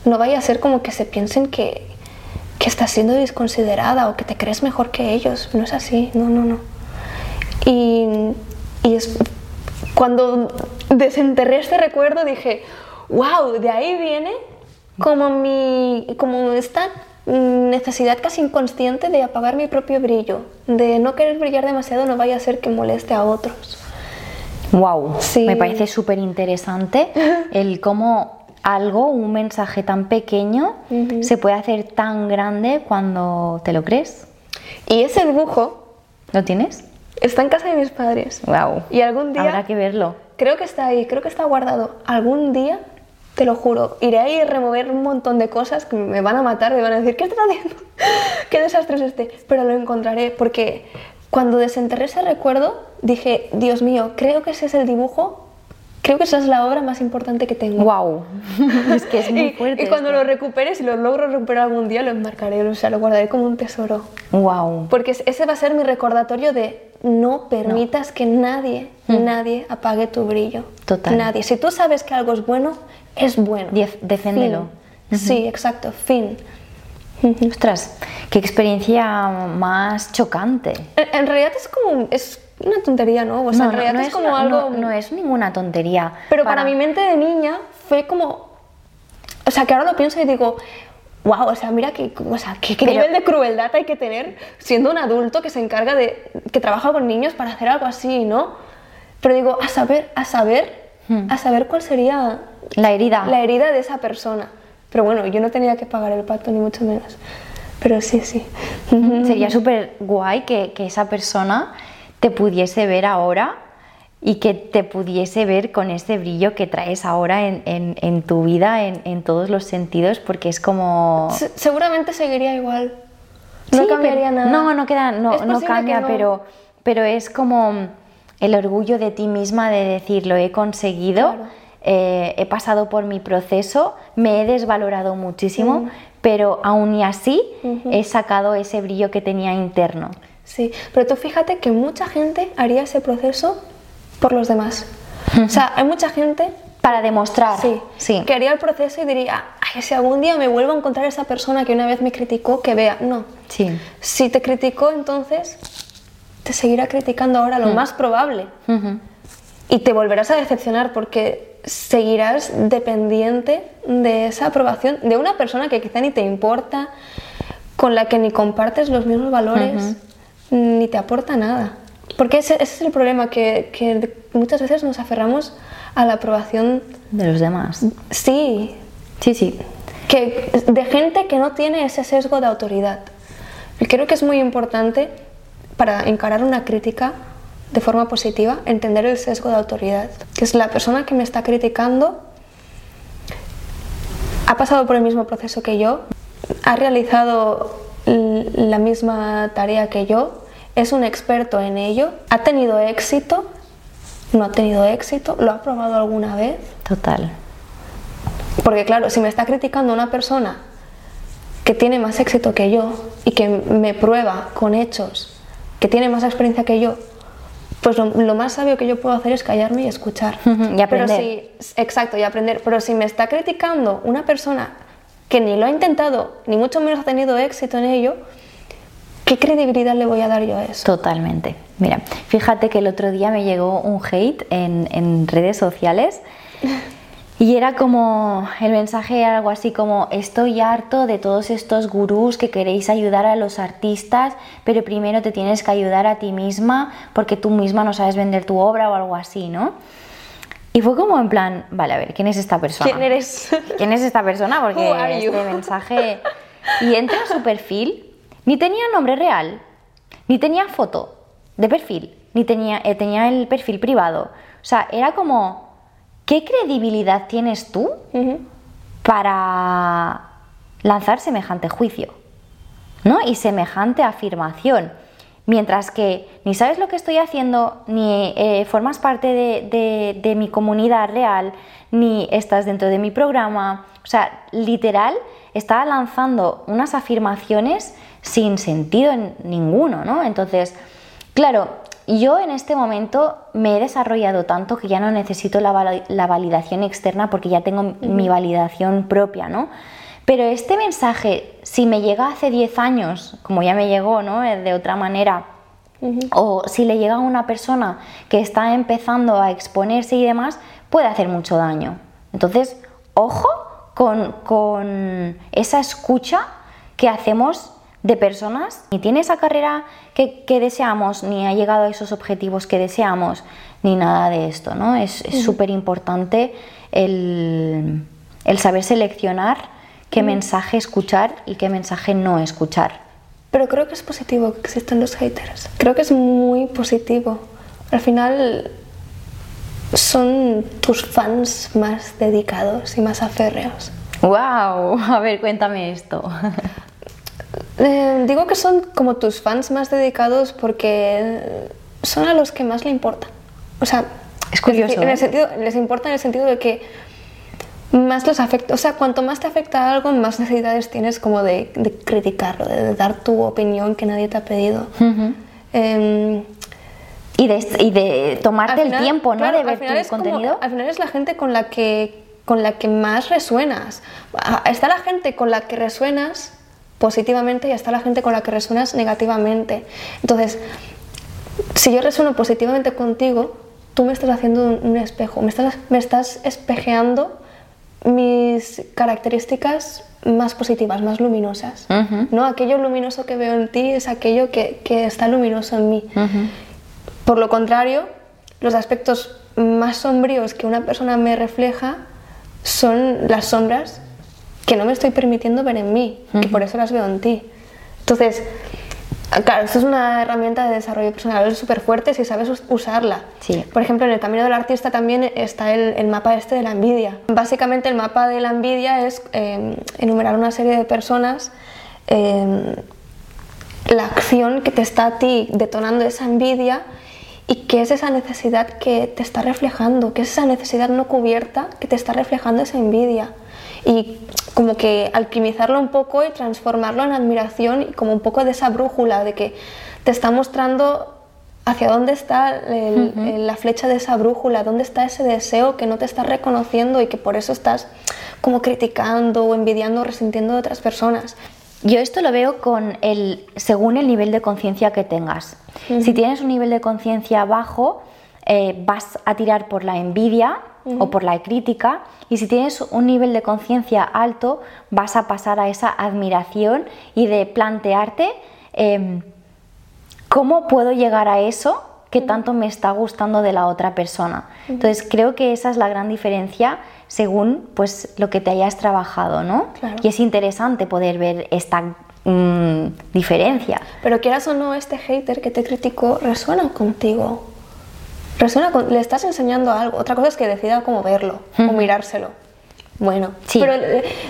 no vaya a ser como que se piensen que, que estás siendo desconsiderada o que te crees mejor que ellos. No es así, no, no, no. Y, y es, cuando desenterré este recuerdo dije, wow, de ahí viene como, mi, como esta necesidad casi inconsciente de apagar mi propio brillo, de no querer brillar demasiado, no vaya a ser que moleste a otros. Wow, me parece súper interesante (laughs) el cómo algo, un mensaje tan pequeño, se puede hacer tan grande cuando te lo crees. Y ese dibujo. ¿Lo tienes? Está en casa de mis padres. Wow. Y algún día. Habrá que verlo. Creo que está ahí, creo que está guardado. Algún día te lo juro, iré ahí a remover un montón de cosas que me van a matar, me van a decir, ¿qué estás haciendo? (laughs) ¿Qué desastre es este? Pero lo encontraré porque cuando desenterré ese recuerdo dije, Dios mío, creo que ese es el dibujo, creo que esa es la obra más importante que tengo. ¡Wow! (laughs) es que es muy (laughs) fuerte. y, cuando lo recupere, si lo logro recuperar algún día, lo enmarcaré, o sea, lo guardaré como un tesoro. ¡Wow! Porque ese va a ser mi recordatorio de no permitas que nadie, mm. nadie apague tu brillo. Total. Nadie. Si tú sabes que algo es bueno, es bueno. deféndelo. Sí, exacto, fin. Ostras, qué experiencia más chocante. En, realidad es como es una tontería, ¿no? O sea, en realidad es, como algo no, es ninguna tontería. Pero para... mi mente de niña fue como o sea, que ahora lo pienso y digo, wow, o sea, mira qué, o sea, qué, nivel de crueldad hay que tener siendo un adulto que se encarga de que trabaja con niños para hacer algo así, ¿no? Pero digo, a saber, a saber, hmm. a saber cuál sería la herida. La herida de esa persona. Pero bueno, yo no tenía que pagar el pato, ni mucho menos. Pero sí, sí. (laughs) Sería súper guay que, que, esa persona te pudiese ver ahora y que te pudiese ver con ese brillo que traes ahora en, en, en tu vida, en, en, todos los sentidos, porque es como... seguramente seguiría igual. No cambiaría nada. No, no, queda, no, no cambia, Pero, pero es como el orgullo de ti misma de decir, lo he conseguido. Eh, he pasado por mi proceso, me he desvalorado muchísimo, mm. pero aún y así he sacado ese brillo que tenía interno. Sí, pero tú fíjate que mucha gente haría ese proceso por los demás. O sea, hay mucha gente para demostrar. Sí, sí. Que haría el proceso y diría, ay, si algún día me vuelvo a encontrar esa persona que una vez me criticó, que vea. No. Sí. Si te criticó, entonces te seguirá criticando ahora, lo mm. más probable. Y te volverás a decepcionar porque seguirás dependiente de esa aprobación de una persona que quizá ni te importa, con la que ni compartes los mismos valores, ni te aporta nada. Porque ese, es el problema, que, muchas veces nos aferramos a la aprobación de los demás. Sí. Sí, sí. Que, de gente que no tiene ese sesgo de autoridad. Y creo que es muy importante para encarar una crítica de forma positiva, entender el sesgo de autoridad, que es la persona que me está criticando ha pasado por el mismo proceso que yo, ha realizado la misma tarea que yo, es un experto en ello, ha tenido éxito, no ha tenido éxito, lo ha probado alguna vez. Total. Porque claro, si me está criticando una persona que tiene más éxito que yo y que me prueba con hechos que tiene más experiencia que yo, pues lo, más sabio que yo puedo hacer es callarme y escuchar. (laughs) y aprender. exacto, y aprender. Pero si me está criticando una persona que ni lo ha intentado, ni mucho menos ha tenido éxito en ello, ¿qué credibilidad le voy a dar yo a eso? Totalmente. Mira, fíjate que el otro día me llegó un hate en, en redes sociales (laughs) Y era como, el mensaje era algo así como, estoy harto de todos estos gurús que queréis ayudar a los artistas, pero primero te tienes que ayudar a ti misma porque tú misma no sabes vender tu obra o algo así, ¿no? Y fue como en plan, vale, a ver, ¿quién es esta persona? ¿Quién eres? (laughs) ¿Quién es esta persona? Porque este (laughs) mensaje... Y entra a su perfil, ni tenía nombre real, ni tenía foto de perfil, ni tenía, eh, tenía el perfil privado. O sea, era como ¿qué credibilidad tienes tú para lanzar semejante juicio? ¿no? Y semejante afirmación. Mientras que ni sabes lo que estoy haciendo, ni eh, formas parte de, mi comunidad real, ni estás dentro de mi programa. O sea, literal, estaba lanzando unas afirmaciones sin sentido en ninguno, ¿no? Entonces, claro, yo en este momento me he desarrollado tanto que ya no necesito la, validación externa porque ya tengo mi validación propia, ¿no? Pero este mensaje, si me llega hace 10 años, como ya me llegó, ¿no? Eh, de otra manera, o si le llega a una persona que está empezando a exponerse y demás, puede hacer mucho daño. Entonces, ojo con, con esa escucha que hacemos de personas, ni tiene esa carrera que, deseamos, ni ha llegado a esos objetivos que deseamos, ni nada de esto. ¿no? Es súper importante el, saber seleccionar qué mensaje escuchar y qué mensaje no escuchar. Pero creo que es positivo que existan los haters. Creo que es muy positivo. Al final son tus fans más dedicados y más aférreos. ¡Wow! (laughs) A ver, cuéntame esto. (laughs) Eh, digo que son como tus fans más dedicados porque son a los que más le importa. O sea, es curioso. En el sentido, les importa en el sentido de que más les afecta, o sea, cuanto más te afecta algo, más necesidades tienes como de, criticarlo, de, dar tu opinión que nadie te ha pedido. Em, y, de, y de tomarte el tiempo, ¿no? de ver tu contenido. al final es la gente con la que con la que más resuenas. Está la gente con la que resuenas positivamente y está la gente con la que resuenas negativamente. Entonces, si yo resueno positivamente contigo, tú me estás haciendo un, espejo, me estás, me estás espejeando mis características más positivas, más luminosas. ¿no? Aquello luminoso que veo en ti es aquello que, está luminoso en mí. Por lo contrario, los aspectos más sombríos que una persona me refleja son las sombras que no me estoy permitiendo ver en mí, y por eso las veo en ti. Entonces, claro, esto es una herramienta de desarrollo personal súper fuerte si sabes usarla. Sí. Por ejemplo, en el camino del artista también está el, mapa este de la envidia. Básicamente el mapa de la envidia es em, enumerar una serie de personas, em, la acción que te está a ti detonando esa envidia y qué es esa necesidad que te está reflejando, qué es esa necesidad no cubierta que te está reflejando esa envidia y como que alquimizarlo un poco y transformarlo en admiración y como un poco de esa brújula de que te está mostrando hacia dónde está la flecha de esa brújula, dónde está ese deseo que no te está reconociendo y que por eso estás como criticando o envidiando o resintiendo de otras personas. Yo esto lo veo con el según el nivel de conciencia que tengas. Si tienes un nivel de conciencia bajo, eh, vas a tirar por la envidia o por la crítica y si tienes un nivel de conciencia alto vas a pasar a esa admiración y de plantearte em, cómo puedo llegar a eso que tanto me está gustando de la otra persona. Entonces creo que esa es la gran diferencia según pues lo que te hayas trabajado, ¿no? Y es interesante poder ver esta mm, diferencia. Pero quieras o no, este hater que te criticó resuena contigo le estás enseñando algo. Otra cosa es que decida cómo verlo o mirárselo. Bueno, sí. pero,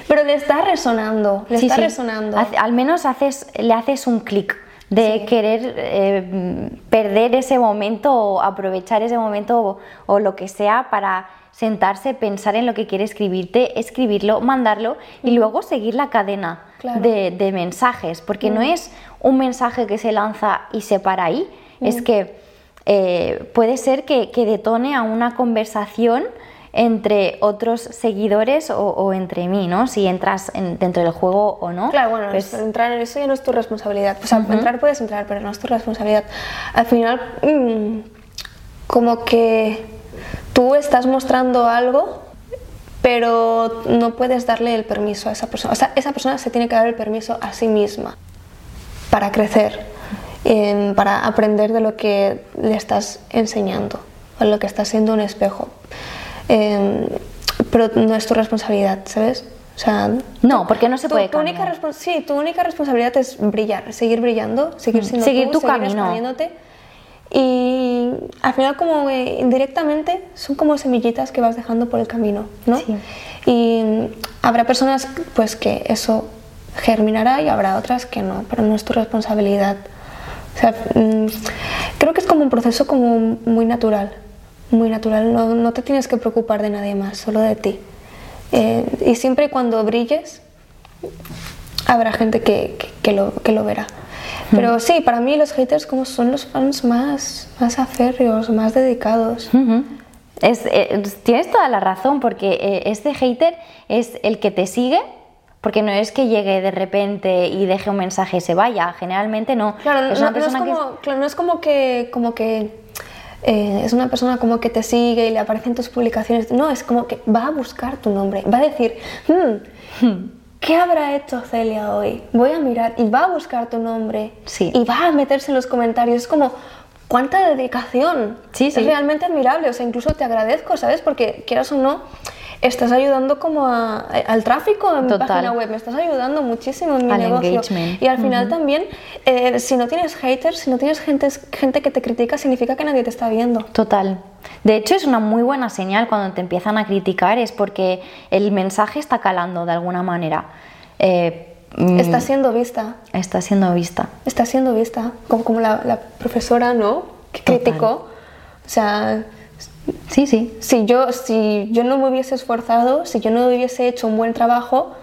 pero, le está resonando, le está resonando. Al menos haces, le haces un clic de querer eh, perder ese momento o aprovechar ese momento o, lo que sea para sentarse, pensar en lo que quiere escribirte, escribirlo, mandarlo y luego seguir la cadena de, mensajes, porque no es un mensaje que se lanza y se para ahí, es que eh, puede ser que, detone a una conversación entre otros seguidores o, entre mí, ¿no? Si entras dentro del juego o no. Claro, bueno, pues... entrar en eso ya no es tu responsabilidad. O sea, entrar puedes entrar, pero no es tu responsabilidad. Al final, mm, como que tú estás mostrando algo, pero no puedes darle el permiso a esa persona. O sea, esa persona se tiene que dar el permiso a sí misma para crecer para aprender de lo que le estás enseñando o lo que está siendo un espejo. Em, pero no es tu responsabilidad, ¿sabes? O sea, no, porque no se puede tu única Sí, tu única responsabilidad es brillar, seguir brillando, seguir mm, siendo seguir tu seguir camino. Y al final como indirectamente son como semillitas que vas dejando por el camino, ¿no? Sí. Y habrá personas pues que eso germinará y habrá otras que no, pero no es tu responsabilidad o sea, mm, creo que es como un proceso como muy natural, muy natural. No, no te tienes que preocupar de nadie más, solo de ti. Eh, y siempre y cuando brilles, habrá gente que, que, lo, que lo verá. Pero sí, para mí los haters como son los fans más, más aférreos, más dedicados. es, eh, tienes toda la razón, porque eh, este hater es el que te sigue, porque no es que llegue de repente y deje un mensaje y se vaya, generalmente no. Claro, es no, es como, que... no es como que, como que eh, es una persona como que te sigue y le aparecen tus publicaciones. No, es como que va a buscar tu nombre, va a decir, hmm, (laughs) ¿qué habrá hecho Celia hoy? Voy a mirar y va a buscar tu nombre sí. y va a meterse en los comentarios. Es como, ¿cuánta dedicación? Sí, Es realmente admirable, o sea, incluso te agradezco, ¿sabes? Porque quieras o no, estás ayudando como al tráfico en mi página web, me estás ayudando muchísimo en mi negocio. Y al final también, eh, si no tienes haters, si no tienes gente, gente que te critica, significa que nadie te está viendo. Total. De hecho, es una muy buena señal cuando te empiezan a criticar, es porque el mensaje está calando de alguna manera. Eh, mm, está siendo vista. Está siendo vista. Está siendo vista. Como, como la, profesora, ¿no? Que criticó. O sea, Sí, sí. Si yo, si yo no me hubiese esforzado, si yo no hubiese hecho un buen trabajo,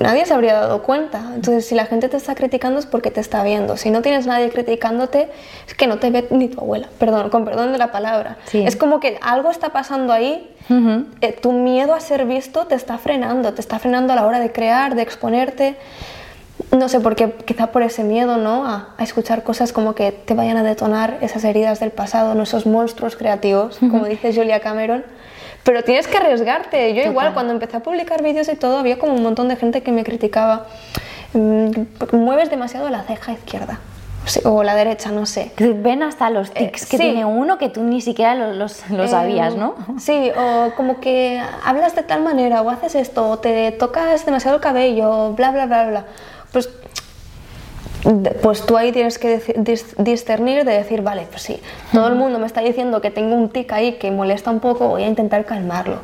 nadie se habría dado cuenta. Entonces, si la gente te está criticando es porque te está viendo. Si no tienes nadie criticándote, es que no te ve ni tu abuela. Perdón, con perdón de la palabra. Es como que algo está pasando ahí. Eh, tu miedo a ser visto te está frenando, te está frenando a la hora de crear, de exponerte no sé, porque quizá por ese miedo, ¿no? A, escuchar cosas como que te vayan a detonar esas heridas del pasado, ¿no? esos monstruos creativos, como dice Julia Cameron. Pero tienes que arriesgarte. Yo igual, cuando empecé a publicar vídeos y todo, había como un montón de gente que me criticaba. Mm, mueves demasiado la ceja izquierda. O la derecha, no sé. Ven hasta los eh, tics que tiene uno que tú ni siquiera los, eh, sabías, ¿no? Sí, o como que hablas de tal manera, o haces esto, o te tocas demasiado el cabello, bla, bla, bla, bla pues, pues tú ahí tienes que discernir de decir, vale, pues sí, todo el mundo me está diciendo que tengo un tic ahí que molesta un poco, voy a intentar calmarlo.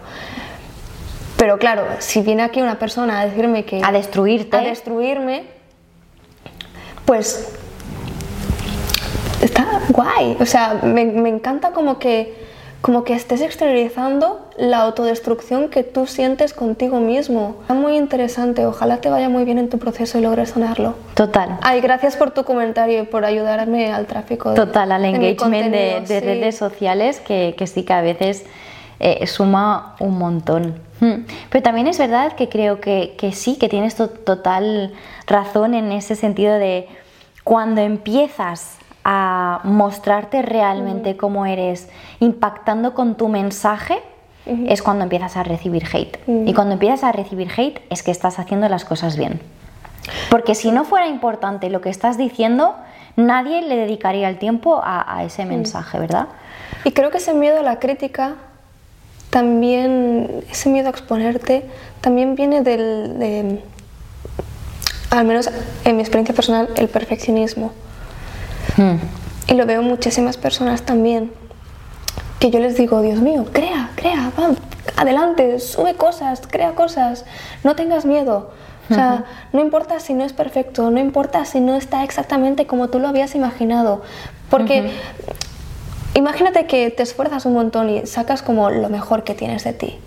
Pero claro, si viene aquí una persona a decirme que... A destruirte. A destruirme, pues está guay. O sea, me, me encanta como que como que estés exteriorizando la autodestrucción que tú sientes contigo mismo. Es muy interesante, ojalá te vaya muy bien en tu proceso y logres sonarlo. Total. Ay, gracias por tu comentario y por ayudarme al tráfico. Total, al engagement de, redes sociales que, que, sí que a veces eh, suma un montón. Hmm. Pero también es verdad que creo que, que sí, que tienes total razón en ese sentido de cuando empiezas a mostrarte realmente cómo eres, impactando con tu mensaje, es cuando empiezas a recibir hate. Y cuando empiezas a recibir hate es que estás haciendo las cosas bien. Porque si no fuera importante lo que estás diciendo, nadie le dedicaría el tiempo a, ese mensaje, ¿verdad? Y creo que ese miedo a la crítica, también, ese miedo a exponerte, también viene del, al menos en mi experiencia personal, el perfeccionismo. Hmm. Y lo veo muchísimas personas también, que yo les digo, Dios mío, crea, crea, va, adelante, sube cosas, crea cosas, no tengas miedo. O sea, no importa si no es perfecto, no importa si no está exactamente como tú lo habías imaginado, porque imagínate que te esfuerzas un montón y sacas como lo mejor que tienes de ti.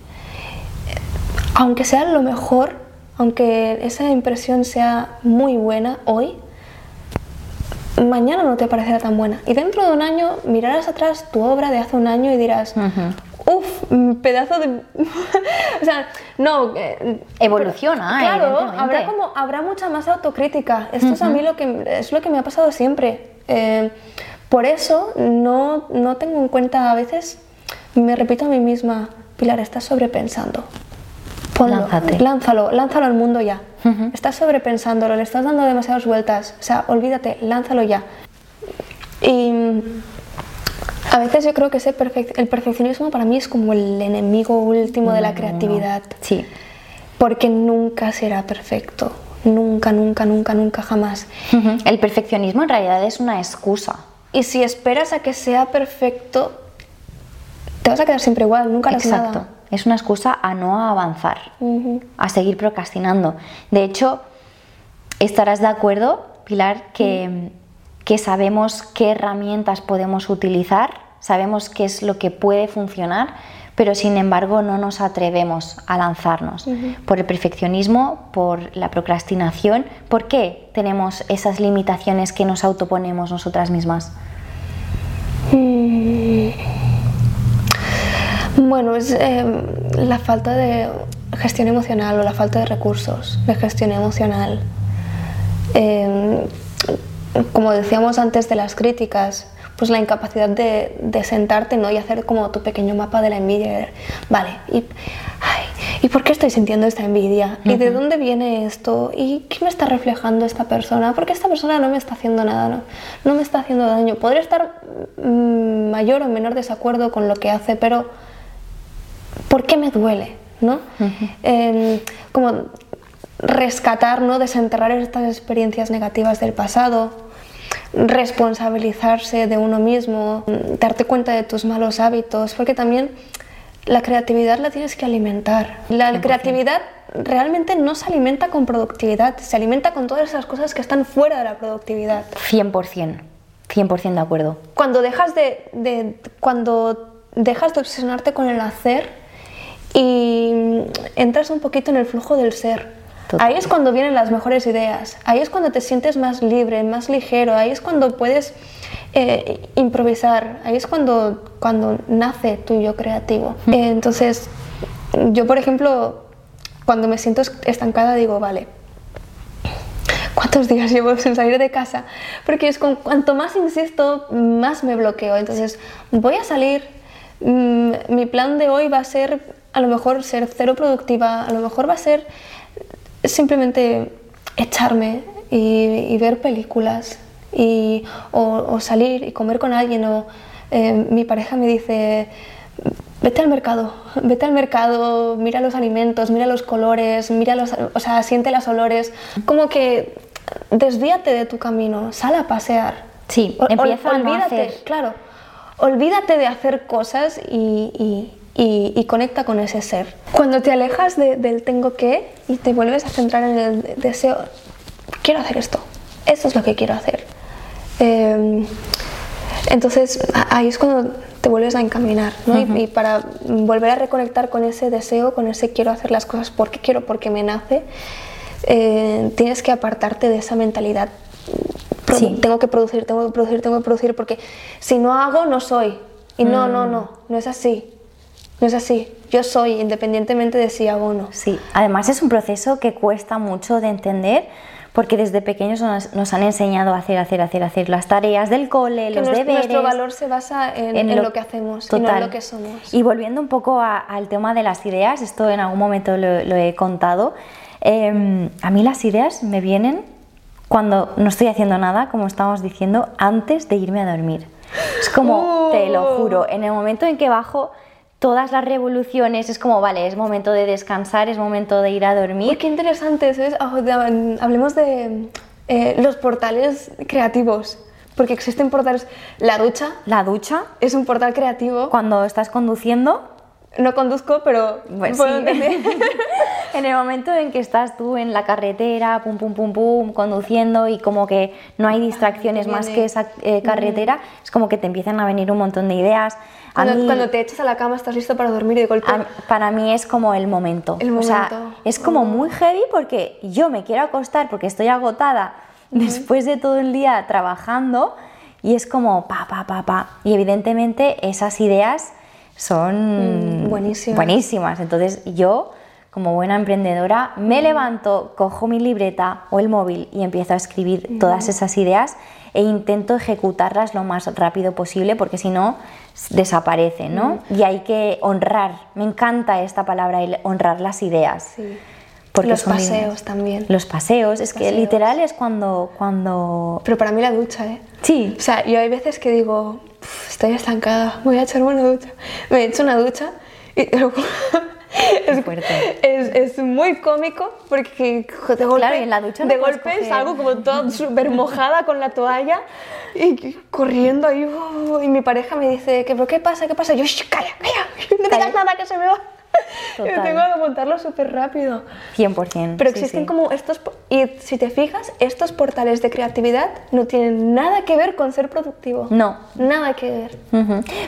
Aunque sea lo mejor, aunque esa impresión sea muy buena hoy, mañana no te parecerá tan buena. Y dentro de un año mirarás atrás tu obra de hace un año y dirás, uff, pedazo de... (laughs) o sea, no... Eh, Evoluciona, Claro, habrá, como, habrá mucha más autocrítica. Esto es a mí lo que, es lo que me ha pasado siempre. Eh, por eso no, no tengo en cuenta a veces, me repito a mí misma, Pilar, estás sobrepensando. Ponlo, lánzalo, lánzalo al mundo ya. Estás sobrepensándolo, le estás dando demasiadas vueltas. O sea, olvídate, lánzalo ya. Y a veces yo creo que ese el perfeccionismo para mí es como el enemigo último de la creatividad. Sí. Porque nunca será perfecto. Nunca, nunca, nunca, nunca, jamás. El perfeccionismo en realidad es una excusa. Y si esperas a que sea perfecto, te vas a quedar siempre igual, nunca harás Exacto es una excusa a no avanzar, a seguir procrastinando. De hecho, estarás de acuerdo, Pilar, que, que sabemos qué herramientas podemos utilizar, sabemos qué es lo que puede funcionar, pero sin embargo no nos atrevemos a lanzarnos por el perfeccionismo, por la procrastinación. ¿Por qué tenemos esas limitaciones que nos autoponemos nosotras mismas? Mm. Bueno, es em, la falta de gestión emocional o la falta de recursos de gestión emocional. Em, como decíamos antes de las críticas, pues la incapacidad de, sentarte ¿no? y hacer como tu pequeño mapa de la envidia. Vale, y, ¿y por qué estoy sintiendo esta envidia? ¿Y de dónde viene esto? ¿Y qué me está reflejando esta persona? Porque esta persona no me está haciendo nada, no, no me está haciendo daño. Podría estar mm, mayor o menor desacuerdo con lo que hace, pero ¿por qué me duele? ¿no? Em, como rescatar, ¿no? desenterrar estas experiencias negativas del pasado, responsabilizarse de uno mismo, darte cuenta de tus malos hábitos, porque también la creatividad la tienes que alimentar. La creatividad realmente no se alimenta con productividad, se alimenta con todas esas cosas que están fuera de la productividad. 100%, 100% de acuerdo. Cuando dejas de, cuando dejas de obsesionarte con el hacer y entras un poquito en el flujo del ser, Ahí es cuando vienen las mejores ideas, ahí es cuando te sientes más libre, más ligero, ahí es cuando puedes eh, improvisar, ahí es cuando, cuando nace tu yo creativo. entonces, yo por ejemplo, cuando me siento estancada digo, vale, ¿cuántos días llevo sin salir de casa? Porque es con cuanto más insisto, más me bloqueo. Entonces, voy a salir, mm, mi plan de hoy va a ser a lo mejor ser cero productiva, a lo mejor va a ser simplemente echarme y, ver películas y, o, salir y comer con alguien o eh, mi pareja me dice vete al mercado, vete al mercado, mira los alimentos, mira los colores, mira los, o sea, siente los olores, como que desvíate de tu camino, sal a pasear. Sí, empieza a hacer. Claro, olvídate de hacer cosas y y, conecta con ese ser. Cuando te alejas del tengo que y te vuelves a centrar en el deseo, quiero hacer esto, esto es lo que quiero hacer. Em, entonces ahí es cuando te vuelves a encaminar ¿no? y, para volver a reconectar con ese deseo, con ese quiero hacer las cosas porque quiero, porque me nace, eh, tienes que apartarte de esa mentalidad. Tengo que producir, tengo que producir, tengo que producir, porque si no hago, no soy. Y no, no, mm. no, no es así. No es así. Yo soy independientemente de si hago o no. Sí, además es un proceso que cuesta mucho de entender porque desde pequeños nos, han enseñado a hacer, hacer, hacer, hacer las tareas del cole, los nuestro, deberes. Nuestro valor se basa en, lo, que hacemos y no en lo que somos. Y volviendo un poco al tema de las ideas, esto en algún momento lo, he contado, em, a mí las ideas me vienen cuando no estoy haciendo nada, como estamos diciendo, antes de irme a dormir. Es como, te lo juro, en el momento en que bajo todas las revoluciones, es como, vale, es momento de descansar, es momento de ir a dormir. qué interesante eso es. Ah, hablemos de eh, los portales creativos. Porque existen portales. La ducha. La ducha. Es un portal creativo. Cuando estás conduciendo. No conduzco, pero pues (laughs) en el momento en que estás tú en la carretera, pum, pum, pum, pum, conduciendo y como que no hay distracciones más que esa eh, carretera, es como que te empiezan a venir un montón de ideas. Cuando, te echas a la cama estás listo para dormir y de golpe... para mí es como el momento. El momento. O sea, es como oh. muy heavy porque yo me quiero acostar porque estoy agotada después de todo el día trabajando y es como pa, pa, pa, pa. Y evidentemente esas ideas son mm, buenísimas. buenísimas. Entonces yo, como buena emprendedora, me levanto, cojo mi libreta o el móvil y empiezo a escribir todas esas ideas e intento ejecutarlas lo más rápido posible porque si no desaparecen, ¿no? Y hay que honrar, me encanta esta palabra, el honrar las ideas. Sí. Porque los paseos también. Los paseos, es que literal es cuando, cuando... Pero para mí la ducha, ¿eh? Sí. O sea, yo hay veces que digo, estoy estancada, voy a echarme una ducha. Me he hecho una ducha y es, fuerte. Es, muy cómico porque de golpe, en la ducha de golpe salgo como toda súper mojada con la toalla y corriendo ahí. Oh, y mi pareja me dice, ¿qué, ¿pero qué pasa? ¿Qué pasa? yo, calla, calla, no digas nada que se me va. (laughs) Yo tengo que apuntarlo súper rápido. 100%. Pero existen como estos, y si te fijas, estos portales de creatividad no tienen nada que ver con ser productivo. No. Nada que ver.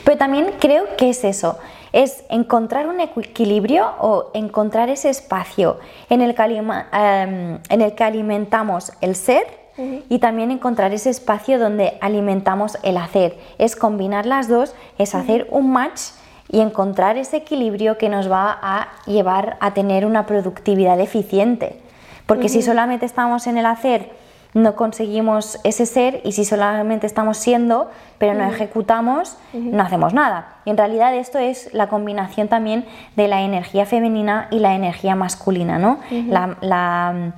Pero también creo que es eso, es encontrar un equilibrio o encontrar ese espacio en el que, em, en el que alimentamos el ser y también encontrar ese espacio donde alimentamos el hacer. Es combinar las dos, es hacer un match y encontrar ese equilibrio que nos va a llevar a tener una productividad eficiente. Porque si solamente estamos en el hacer, no conseguimos ese ser y si solamente estamos siendo, pero no ejecutamos, no hacemos nada. Y en realidad esto es la combinación también de la energía femenina y la energía masculina, ¿no? la,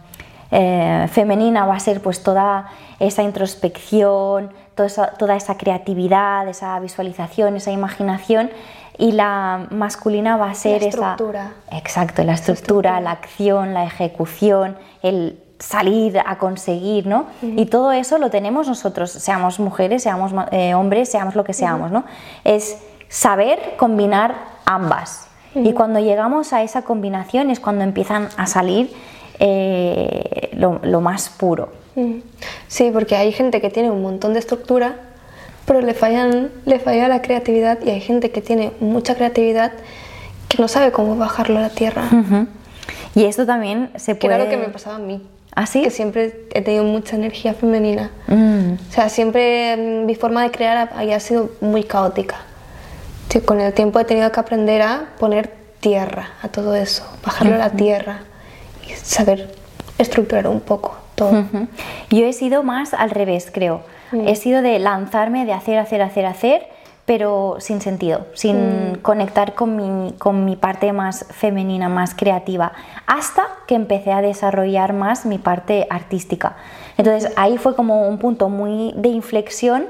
eh, femenina va a ser pues toda esa introspección, toda esa, creatividad, esa visualización, esa imaginación y la masculina va a ser la estructura. esa exacto la estructura, la acción la ejecución el salir a conseguir no y todo eso lo tenemos nosotros seamos mujeres seamos eh, hombres seamos lo que seamos no es saber combinar ambas. Y cuando llegamos a esa combinación es cuando empiezan a salir eh, lo, más puro. Sí, porque hay gente que tiene un montón de estructura, pero le, fallan, le falla la creatividad y hay gente que tiene mucha creatividad que no sabe cómo bajarlo a la tierra. Y esto también se puede... Que era lo que me pasaba a mí. ¿Ah, sí? Que siempre he tenido mucha energía femenina. Mm. O sea, siempre mi forma de crear había sido muy caótica. con el tiempo he tenido que aprender a poner tierra a todo eso, bajarlo a la tierra saber estructurar un poco todo. Yo he sido más al revés, creo. Mm. He sido de lanzarme, de hacer, hacer, hacer, hacer, pero sin sentido, sin mm. conectar con mi, con mi parte más femenina, más creativa, hasta que empecé a desarrollar más mi parte artística. Entonces ahí fue como un punto muy de inflexión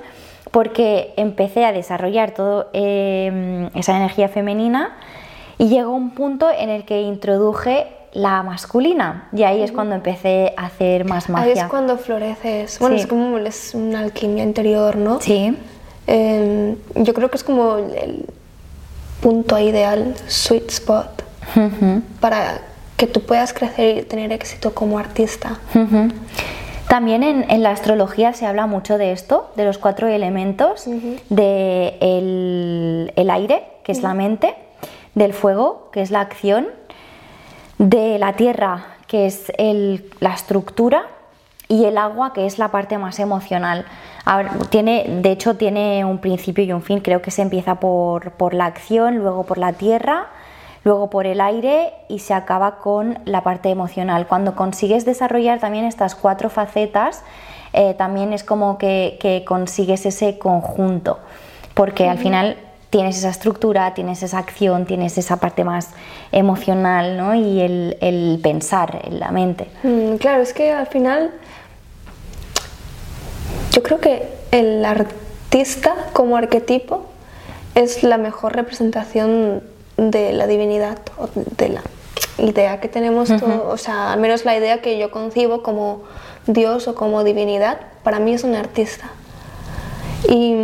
porque empecé a desarrollar toda em, esa energía femenina y llegó un punto en el que introduje la masculina y ahí es cuando empecé a hacer más magia. Ahí es cuando floreces. Bueno, es como es una alquimia interior, ¿no? Sí. Em, yo creo que es como el punto ideal, sweet spot, para que tú puedas crecer y tener éxito como artista. También en, la astrología se habla mucho de esto, de los cuatro elementos, de el, aire, que es la mente, del fuego, que es la acción, de la tierra, que es la estructura, y el agua, que es la parte más emocional. tiene, de hecho, tiene un principio y un fin. Creo que se empieza por, por, la acción, luego por la tierra, luego por el aire y se acaba con la parte emocional. Cuando consigues desarrollar también estas cuatro facetas, eh, también es como que, consigues ese conjunto, porque al final tienes esa estructura, tienes esa acción, tienes esa parte más emocional ¿no? y el, pensar en la mente. Mm, claro, es que al final yo creo que el artista como arquetipo es la mejor representación de la divinidad o de la idea que tenemos, o sea, al menos la idea que yo concibo como Dios o como divinidad, para mí es un artista. Y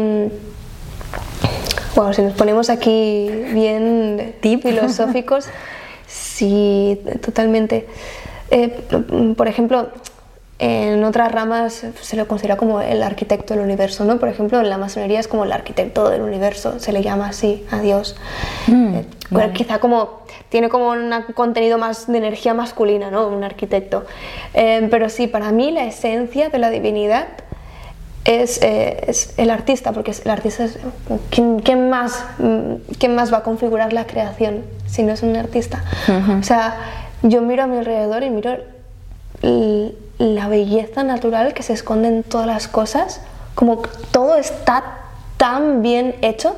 bueno, si nos ponemos aquí bien filosóficos, sí, totalmente. Eh, por ejemplo, en otras ramas se lo considera como el arquitecto del universo, ¿no? Por ejemplo, en la masonería es como el arquitecto del universo, se le llama así a Dios. Mm, eh, quizá como tiene como un contenido más de energía masculina, ¿no? Un arquitecto. Eh, pero sí, para mí la esencia de la divinidad eh, es, el artista, porque el artista es ¿quién, más, ¿quién más va a configurar la creación si no es un artista? O sea, yo miro a mi alrededor y miro la belleza natural que se esconde en todas las cosas, como todo está tan bien hecho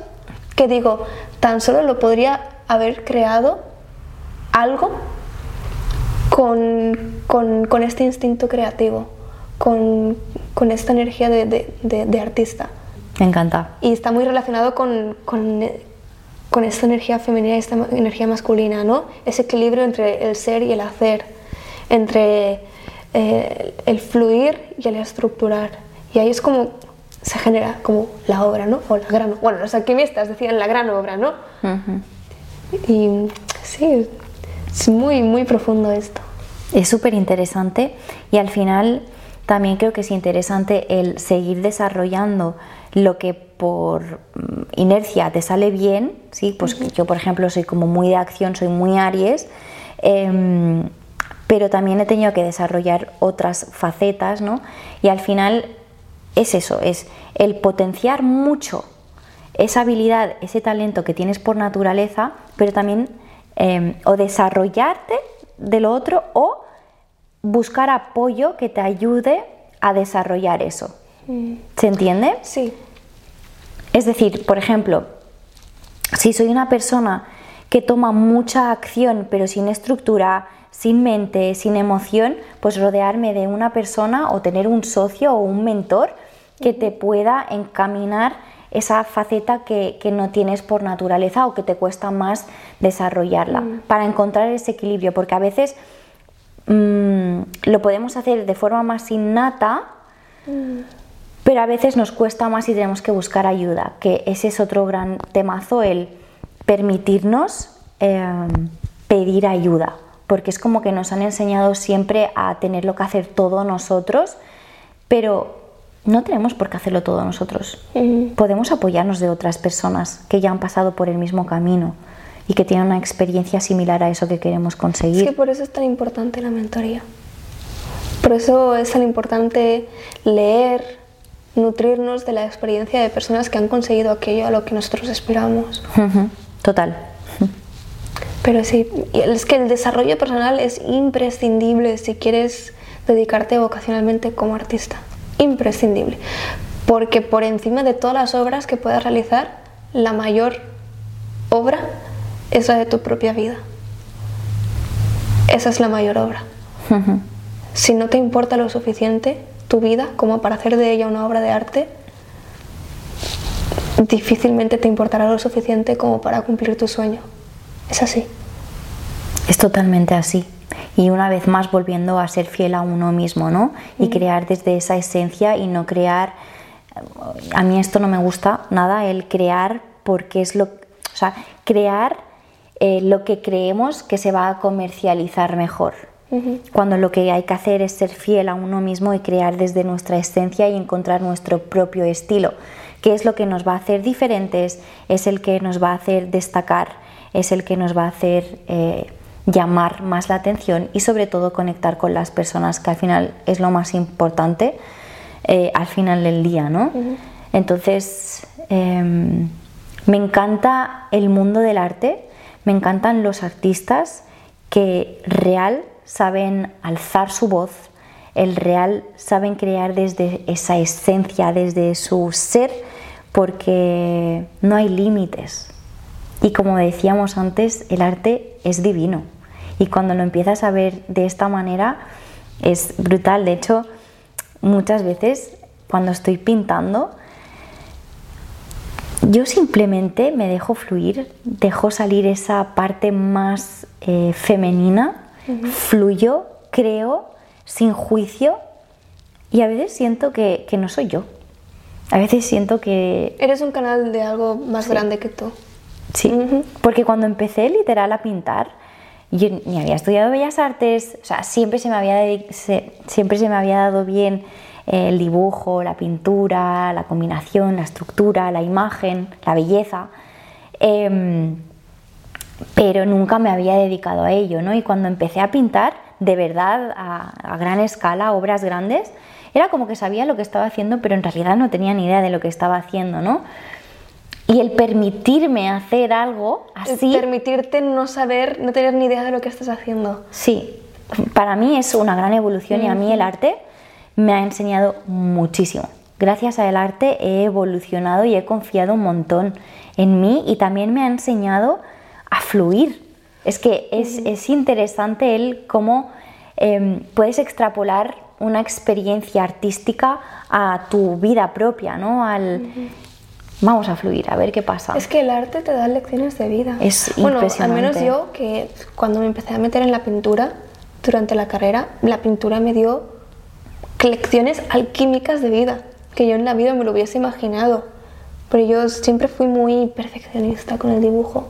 que digo, tan solo lo podría haber creado algo con, con, con este instinto creativo con, con esta energía de, de, de, artista. Me encanta. Y está muy relacionado con, con, con, esta energía femenina y esta energía masculina, ¿no? Ese equilibrio entre el ser y el hacer, entre eh, el fluir y el estructurar. Y ahí es como se genera como la obra, ¿no? O la gran, bueno, los alquimistas decían la gran obra, ¿no? Y Sí, es muy, muy profundo esto. Es súper interesante y al final también creo que es interesante el seguir desarrollando lo que por mm, inercia te sale bien, ¿sí? pues yo por ejemplo soy como muy de acción, soy muy Aries, em, pero también he tenido que desarrollar otras facetas, ¿no? Y al final es eso, es el potenciar mucho esa habilidad, ese talento que tienes por naturaleza, pero también em, o desarrollarte de lo otro o buscar apoyo que te ayude a desarrollar eso. Mm. ¿Se entiende? Sí. Es decir, por ejemplo, si soy una persona que toma mucha acción pero sin estructura, sin mente, sin emoción, pues rodearme de una persona o tener un socio o un mentor que te pueda encaminar esa faceta que, no tienes por naturaleza o que te cuesta más desarrollarla, mm. para encontrar ese equilibrio, porque a veces mm, lo podemos hacer de forma más innata, mm. pero a veces nos cuesta más y tenemos que buscar ayuda, que ese es otro gran temazo, el permitirnos em, pedir ayuda, porque es como que nos han enseñado siempre a tenerlo que hacer todo nosotros, pero no tenemos por qué hacerlo todo nosotros. Podemos apoyarnos de otras personas que ya han pasado por el mismo camino y que tienen una experiencia similar a eso que queremos conseguir. Es que por eso es tan importante la mentoría. Por eso es tan importante leer, nutrirnos de la experiencia de personas que han conseguido aquello a lo que nosotros esperamos. Total. Pero sí, es que el desarrollo personal es imprescindible si quieres dedicarte vocacionalmente como artista imprescindible, porque por encima de todas las obras que puedas realizar, la mayor obra es la de tu propia vida. Esa es la mayor obra. Si no te importa lo suficiente tu vida como para hacer de ella una obra de arte, difícilmente te importará lo suficiente como para cumplir tu sueño. Es así. Es totalmente así y una vez más volviendo a ser fiel a uno mismo, ¿no? Y crear desde esa esencia y no crear, a mí esto no me gusta nada, el crear porque es lo, o sea, crear eh, lo que creemos que se va a comercializar mejor. Cuando lo que hay que hacer es ser fiel a uno mismo y crear desde nuestra esencia y encontrar nuestro propio estilo, que es lo que nos va a hacer diferentes, es el que nos va a hacer destacar, es el que nos va a hacer eh, llamar más la atención y sobre todo conectar con las personas, que al final es lo más importante eh, al final del día, ¿no? Entonces, em, me encanta el mundo del arte, me encantan los artistas que real saben alzar su voz, el real saben crear desde esa esencia, desde su ser, porque no hay límites. Y como decíamos antes, el arte es divino. Y cuando lo empiezas a ver de esta manera es brutal. De hecho, muchas veces cuando estoy pintando, yo simplemente me dejo fluir, dejo salir esa parte más eh, femenina, fluyo, creo, sin juicio y a veces siento que, no soy yo. A veces siento que... Eres un canal de algo más grande que tú. Sí, porque cuando empecé literal a pintar, yo ni había estudiado Bellas Artes, o sea, siempre se me había, siempre se me había dado bien el dibujo, la pintura, la combinación, la estructura, la imagen, la belleza, em, pero nunca me había dedicado a ello, ¿no? Y cuando empecé a pintar, de verdad, a, a gran escala, obras grandes, era como que sabía lo que estaba haciendo, pero en realidad no tenía ni idea de lo que estaba haciendo, ¿no? Y el permitirme hacer algo así. El permitirte no saber, no tener ni idea de lo que estás haciendo. Sí, para mí es una gran evolución y a mí el arte me ha enseñado muchísimo. Gracias al arte he evolucionado y he confiado un montón en mí y también me ha enseñado a fluir. Es que es, interesante el cómo em, puedes extrapolar una experiencia artística a tu vida propia, ¿no? Al, vamos a fluir, a ver qué pasa. Es que el arte te da lecciones de vida. Es bueno, al menos yo que cuando me empecé a meter en la pintura durante la carrera, la pintura me dio lecciones alquímicas de vida, que yo en la vida me lo hubiese imaginado. Pero yo siempre fui muy perfeccionista con el dibujo.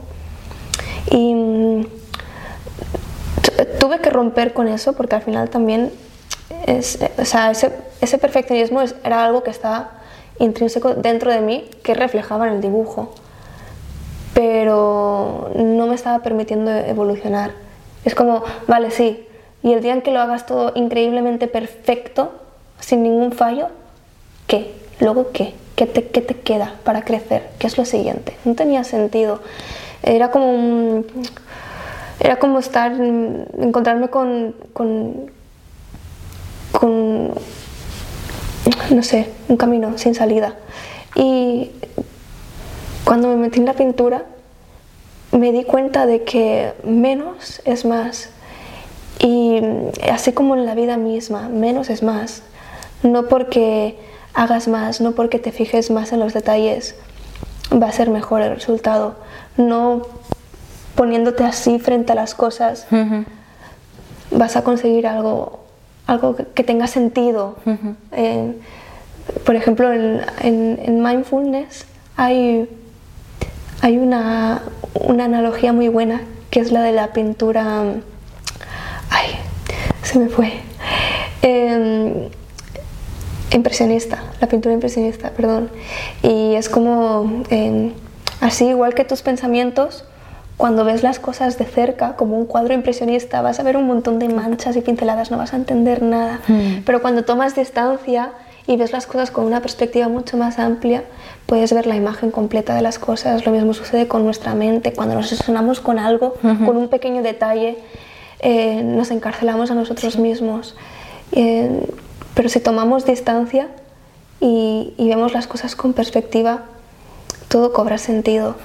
Y mm, tuve que romper con eso porque al final también es, o sea, ese, ese perfeccionismo era algo que estaba intrínseco dentro de mí que reflejaba en el dibujo pero no me estaba permitiendo evolucionar. Es como, vale, sí, y el día en que lo hagas todo increíblemente perfecto, sin ningún fallo, ¿qué? ¿Luego qué? ¿Qué te, qué te queda para crecer? ¿Qué es lo siguiente? No tenía sentido. Era como era como estar, encontrarme con, con, con, no sé, un camino sin salida. Y cuando me metí en la pintura, me di cuenta de que menos es más. Y así como en la vida misma, menos es más. No porque hagas más, no porque te fijes más en los detalles, va a ser mejor el resultado. No poniéndote así frente a las cosas, vas a conseguir algo, algo que tenga sentido. por ejemplo, en mindfulness hay hay una, analogía muy buena que es la de la pintura. Ay, se me fue. Em, impresionista, la pintura impresionista, perdón. Y es como, em, así igual que tus pensamientos, cuando ves las cosas de cerca, como un cuadro impresionista, vas a ver un montón de manchas y pinceladas, no vas a entender nada. Hmm. Pero cuando tomas distancia y ves las cosas con una perspectiva mucho más amplia, puedes ver la imagen completa de las cosas. Lo mismo sucede con nuestra mente. Cuando nos obsesionamos con algo, con un pequeño detalle, eh, nos encarcelamos a nosotros mismos. Eh, pero si tomamos distancia y, vemos las cosas con perspectiva, todo cobra sentido.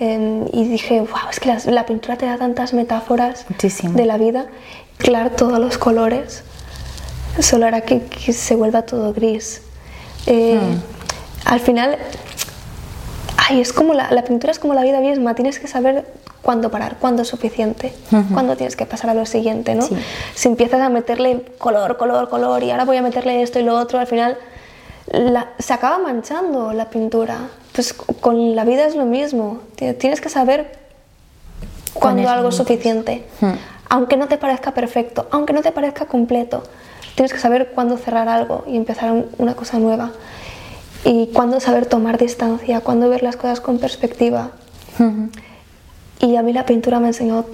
Eh, y dije, wow, es que la, pintura te da tantas metáforas de la vida. Claro, todos los colores solo hará que, se vuelva todo gris. Hmm. Al final, ay, es como la, pintura es como la vida misma, tienes que saber cuándo parar, cuándo es suficiente, cuándo tienes que pasar a lo siguiente, ¿no? Si empiezas a meterle color, color, color y ahora voy a meterle esto y lo otro, al final se acaba manchando la pintura. Pues con la vida es lo mismo, tienes que saber cuándo algo es suficiente, hmm. aunque no te parezca perfecto, aunque no te parezca completo tienes que saber cuándo cerrar algo y empezar una cosa nueva. Y cuándo saber tomar distancia, cuándo ver las cosas con perspectiva. Y a mí la pintura me enseñó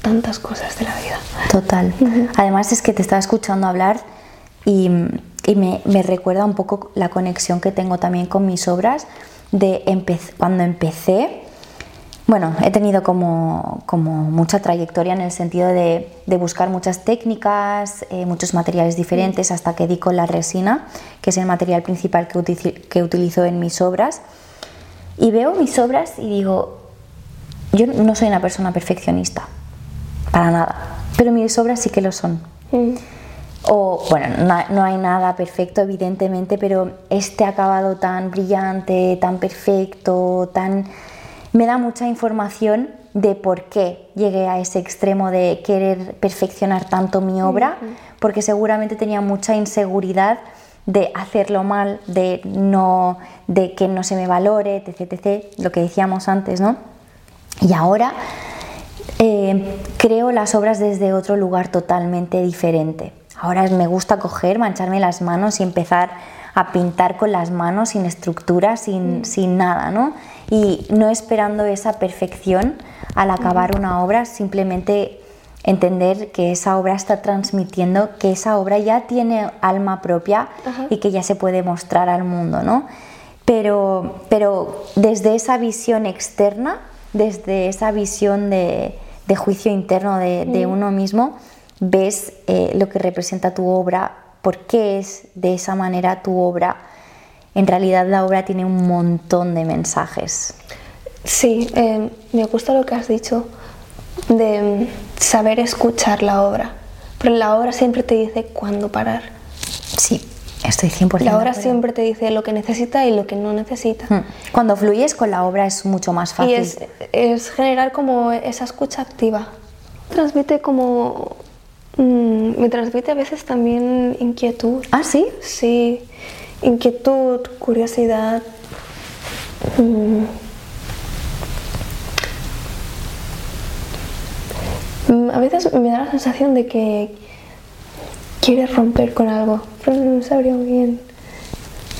tantas cosas de la vida. Total. Además es que te estaba escuchando hablar y, y me, me, recuerda un poco la conexión que tengo también con mis obras de cuando empecé bueno, he tenido como, mucha trayectoria en el sentido de, buscar muchas técnicas, eh, muchos materiales diferentes, hasta que di con la resina, que es el material principal que, utilizo en mis obras. Y veo mis obras y digo, yo no soy una persona perfeccionista, para nada, pero mis obras sí que lo son. Mm. O, bueno, no, hay nada perfecto, evidentemente, pero este acabado tan brillante, tan perfecto, tan me da mucha información de por qué llegué a ese extremo de querer perfeccionar tanto mi obra, porque seguramente tenía mucha inseguridad de hacerlo mal, de, no, de que no se me valore, etc, etc, lo que decíamos antes, ¿no? Y ahora eh, creo las obras desde otro lugar totalmente diferente. Ahora me gusta coger, mancharme las manos y empezar a pintar con las manos sin estructura, sin, mm. sin nada, ¿no? y no esperando esa perfección al acabar una obra, simplemente entender que esa obra está transmitiendo, que esa obra ya tiene alma propia y que ya se puede mostrar al mundo, ¿no? Pero, pero desde esa visión externa, desde esa visión de, juicio interno de, uno mismo, ves eh, lo que representa tu obra, por qué es de esa manera tu obra en realidad la obra tiene un montón de mensajes. Sí, eh, me gusta lo que has dicho de saber escuchar la obra, pero la obra siempre te dice cuándo parar. Sí, estoy 100% La obra siempre te dice lo que necesita y lo que no necesita. Hmm. Cuando fluyes con la obra es mucho más fácil. Y es, generar como esa escucha activa. Transmite como... Mm, me transmite a veces también inquietud. ¿Ah, sí? Sí inquietud, curiosidad. Mm. Mm, A veces me da la sensación de que quieres romper con algo, pero no sabría muy bien.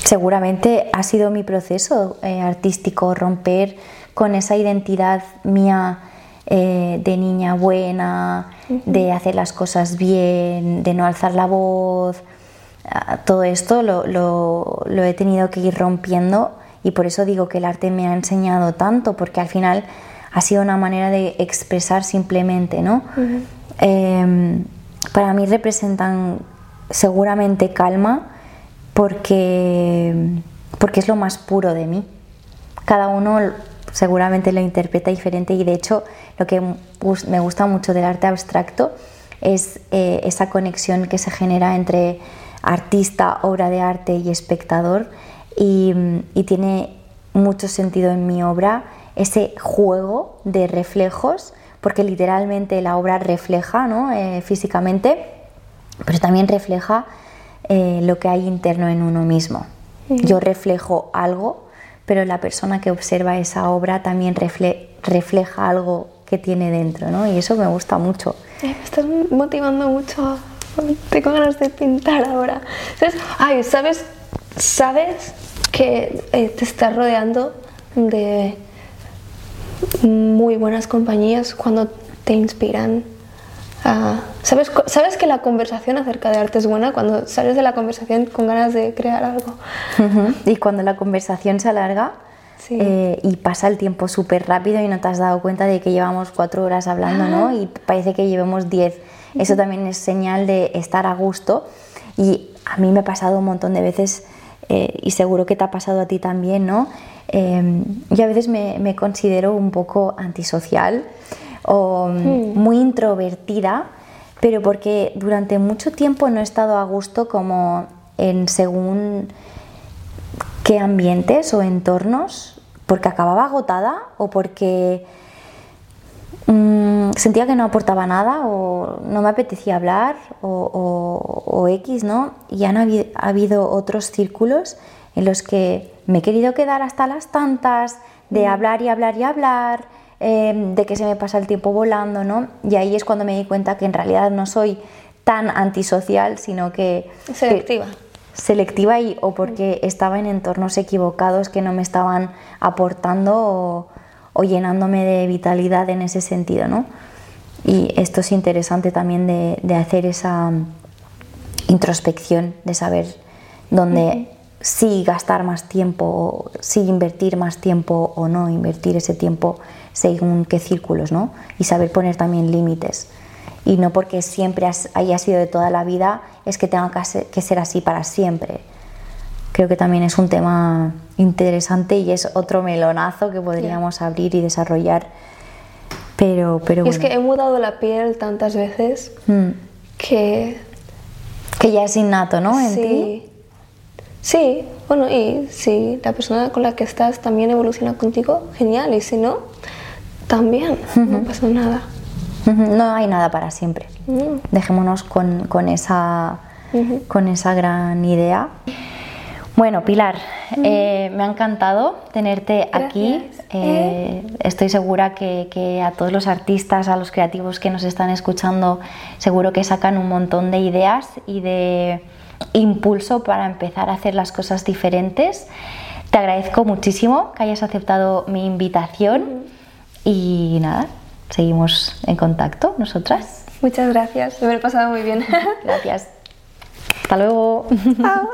Seguramente ha sido mi proceso eh, artístico romper con esa identidad mía eh, de niña buena, de hacer las cosas bien, de no alzar la voz. Todo esto lo, lo- lo he tenido que ir rompiendo y por eso digo que el arte me ha enseñado tanto, porque al final ha sido una manera de expresar simplemente, ¿no? Em, para mí representan seguramente calma porque, porque es lo más puro de mí. Cada uno seguramente lo interpreta diferente y de hecho lo que me gusta mucho del arte abstracto es eh, esa conexión que se genera entre artista, obra de arte y espectador y, y tiene mucho sentido en mi obra ese juego de reflejos porque literalmente la obra refleja ¿no? Eh, físicamente pero también refleja eh, lo que hay interno en uno mismo. Yo reflejo algo, pero la persona que observa esa obra también refle- refleja algo que tiene dentro, ¿no? Y eso me gusta mucho. Me estás motivando mucho. Tengo ganas de pintar ahora. Ay, ¿sabes? ¿Sabes que eh, te estás rodeando de muy buenas compañías cuando te inspiran? A- ¿sabes, ¿Sabes que la conversación acerca de arte es buena cuando sales de la conversación con ganas de crear algo? Y cuando la conversación se alarga Sí. eh, y pasa el tiempo súper rápido y no te has dado cuenta de que llevamos cuatro horas hablando, ¿no? Y parece que llevemos diez. Eso también es señal de estar a gusto. Y a mí me ha pasado un montón de veces, eh, y seguro que te ha pasado a ti también, ¿no? Eh, yo a veces me, me considero un poco antisocial o mm, muy introvertida, pero porque durante mucho tiempo no he estado a gusto como en según qué ambientes o entornos, porque acababa agotada o porque mm, sentía que no aportaba nada o no me apetecía hablar o, o- o X, ¿no? Y han ha habido otros círculos en los que me he querido quedar hasta las tantas, de hablar y hablar y hablar, eh, de que se me pasa el tiempo volando, ¿no? Y ahí es cuando me di cuenta que en realidad no soy tan antisocial, sino que... que- Selectiva. selectiva y o porque estaba en entornos equivocados que no me estaban aportando o, o llenándome de vitalidad en ese sentido, ¿no? Y esto es interesante también de, de hacer esa mm, introspección, de saber dónde sí gastar más tiempo, o sí invertir más tiempo o no invertir ese tiempo según qué círculos, ¿no? Y saber poner también límites. Y no porque siempre has- haya sido de toda la vida, es que tenga que ser, así para siempre. Creo que también es un tema interesante y es otro melonazo que podríamos abrir y desarrollar. Pero, pero Y es bueno, que he mudado la piel tantas veces mm, que que ya es innato, ¿no? En ti. sí. Sí, bueno, y si la persona con la que estás también evoluciona contigo, genial, y si no, también, no pasa nada. No hay nada para siempre. Dejémonos con, con esa, con esa gran idea. Bueno, Pilar, eh, me ha encantado tenerte aquí. Gracias. Eh, estoy segura que, que a todos los artistas, a los creativos que nos están escuchando, seguro que sacan un montón de ideas y de impulso para empezar a hacer las cosas diferentes. Te agradezco muchísimo que hayas aceptado mi invitación y nada, seguimos en contacto nosotras. Muchas gracias, me lo he pasado muy bien. Gracias. Hasta luego. (laughs) Chao.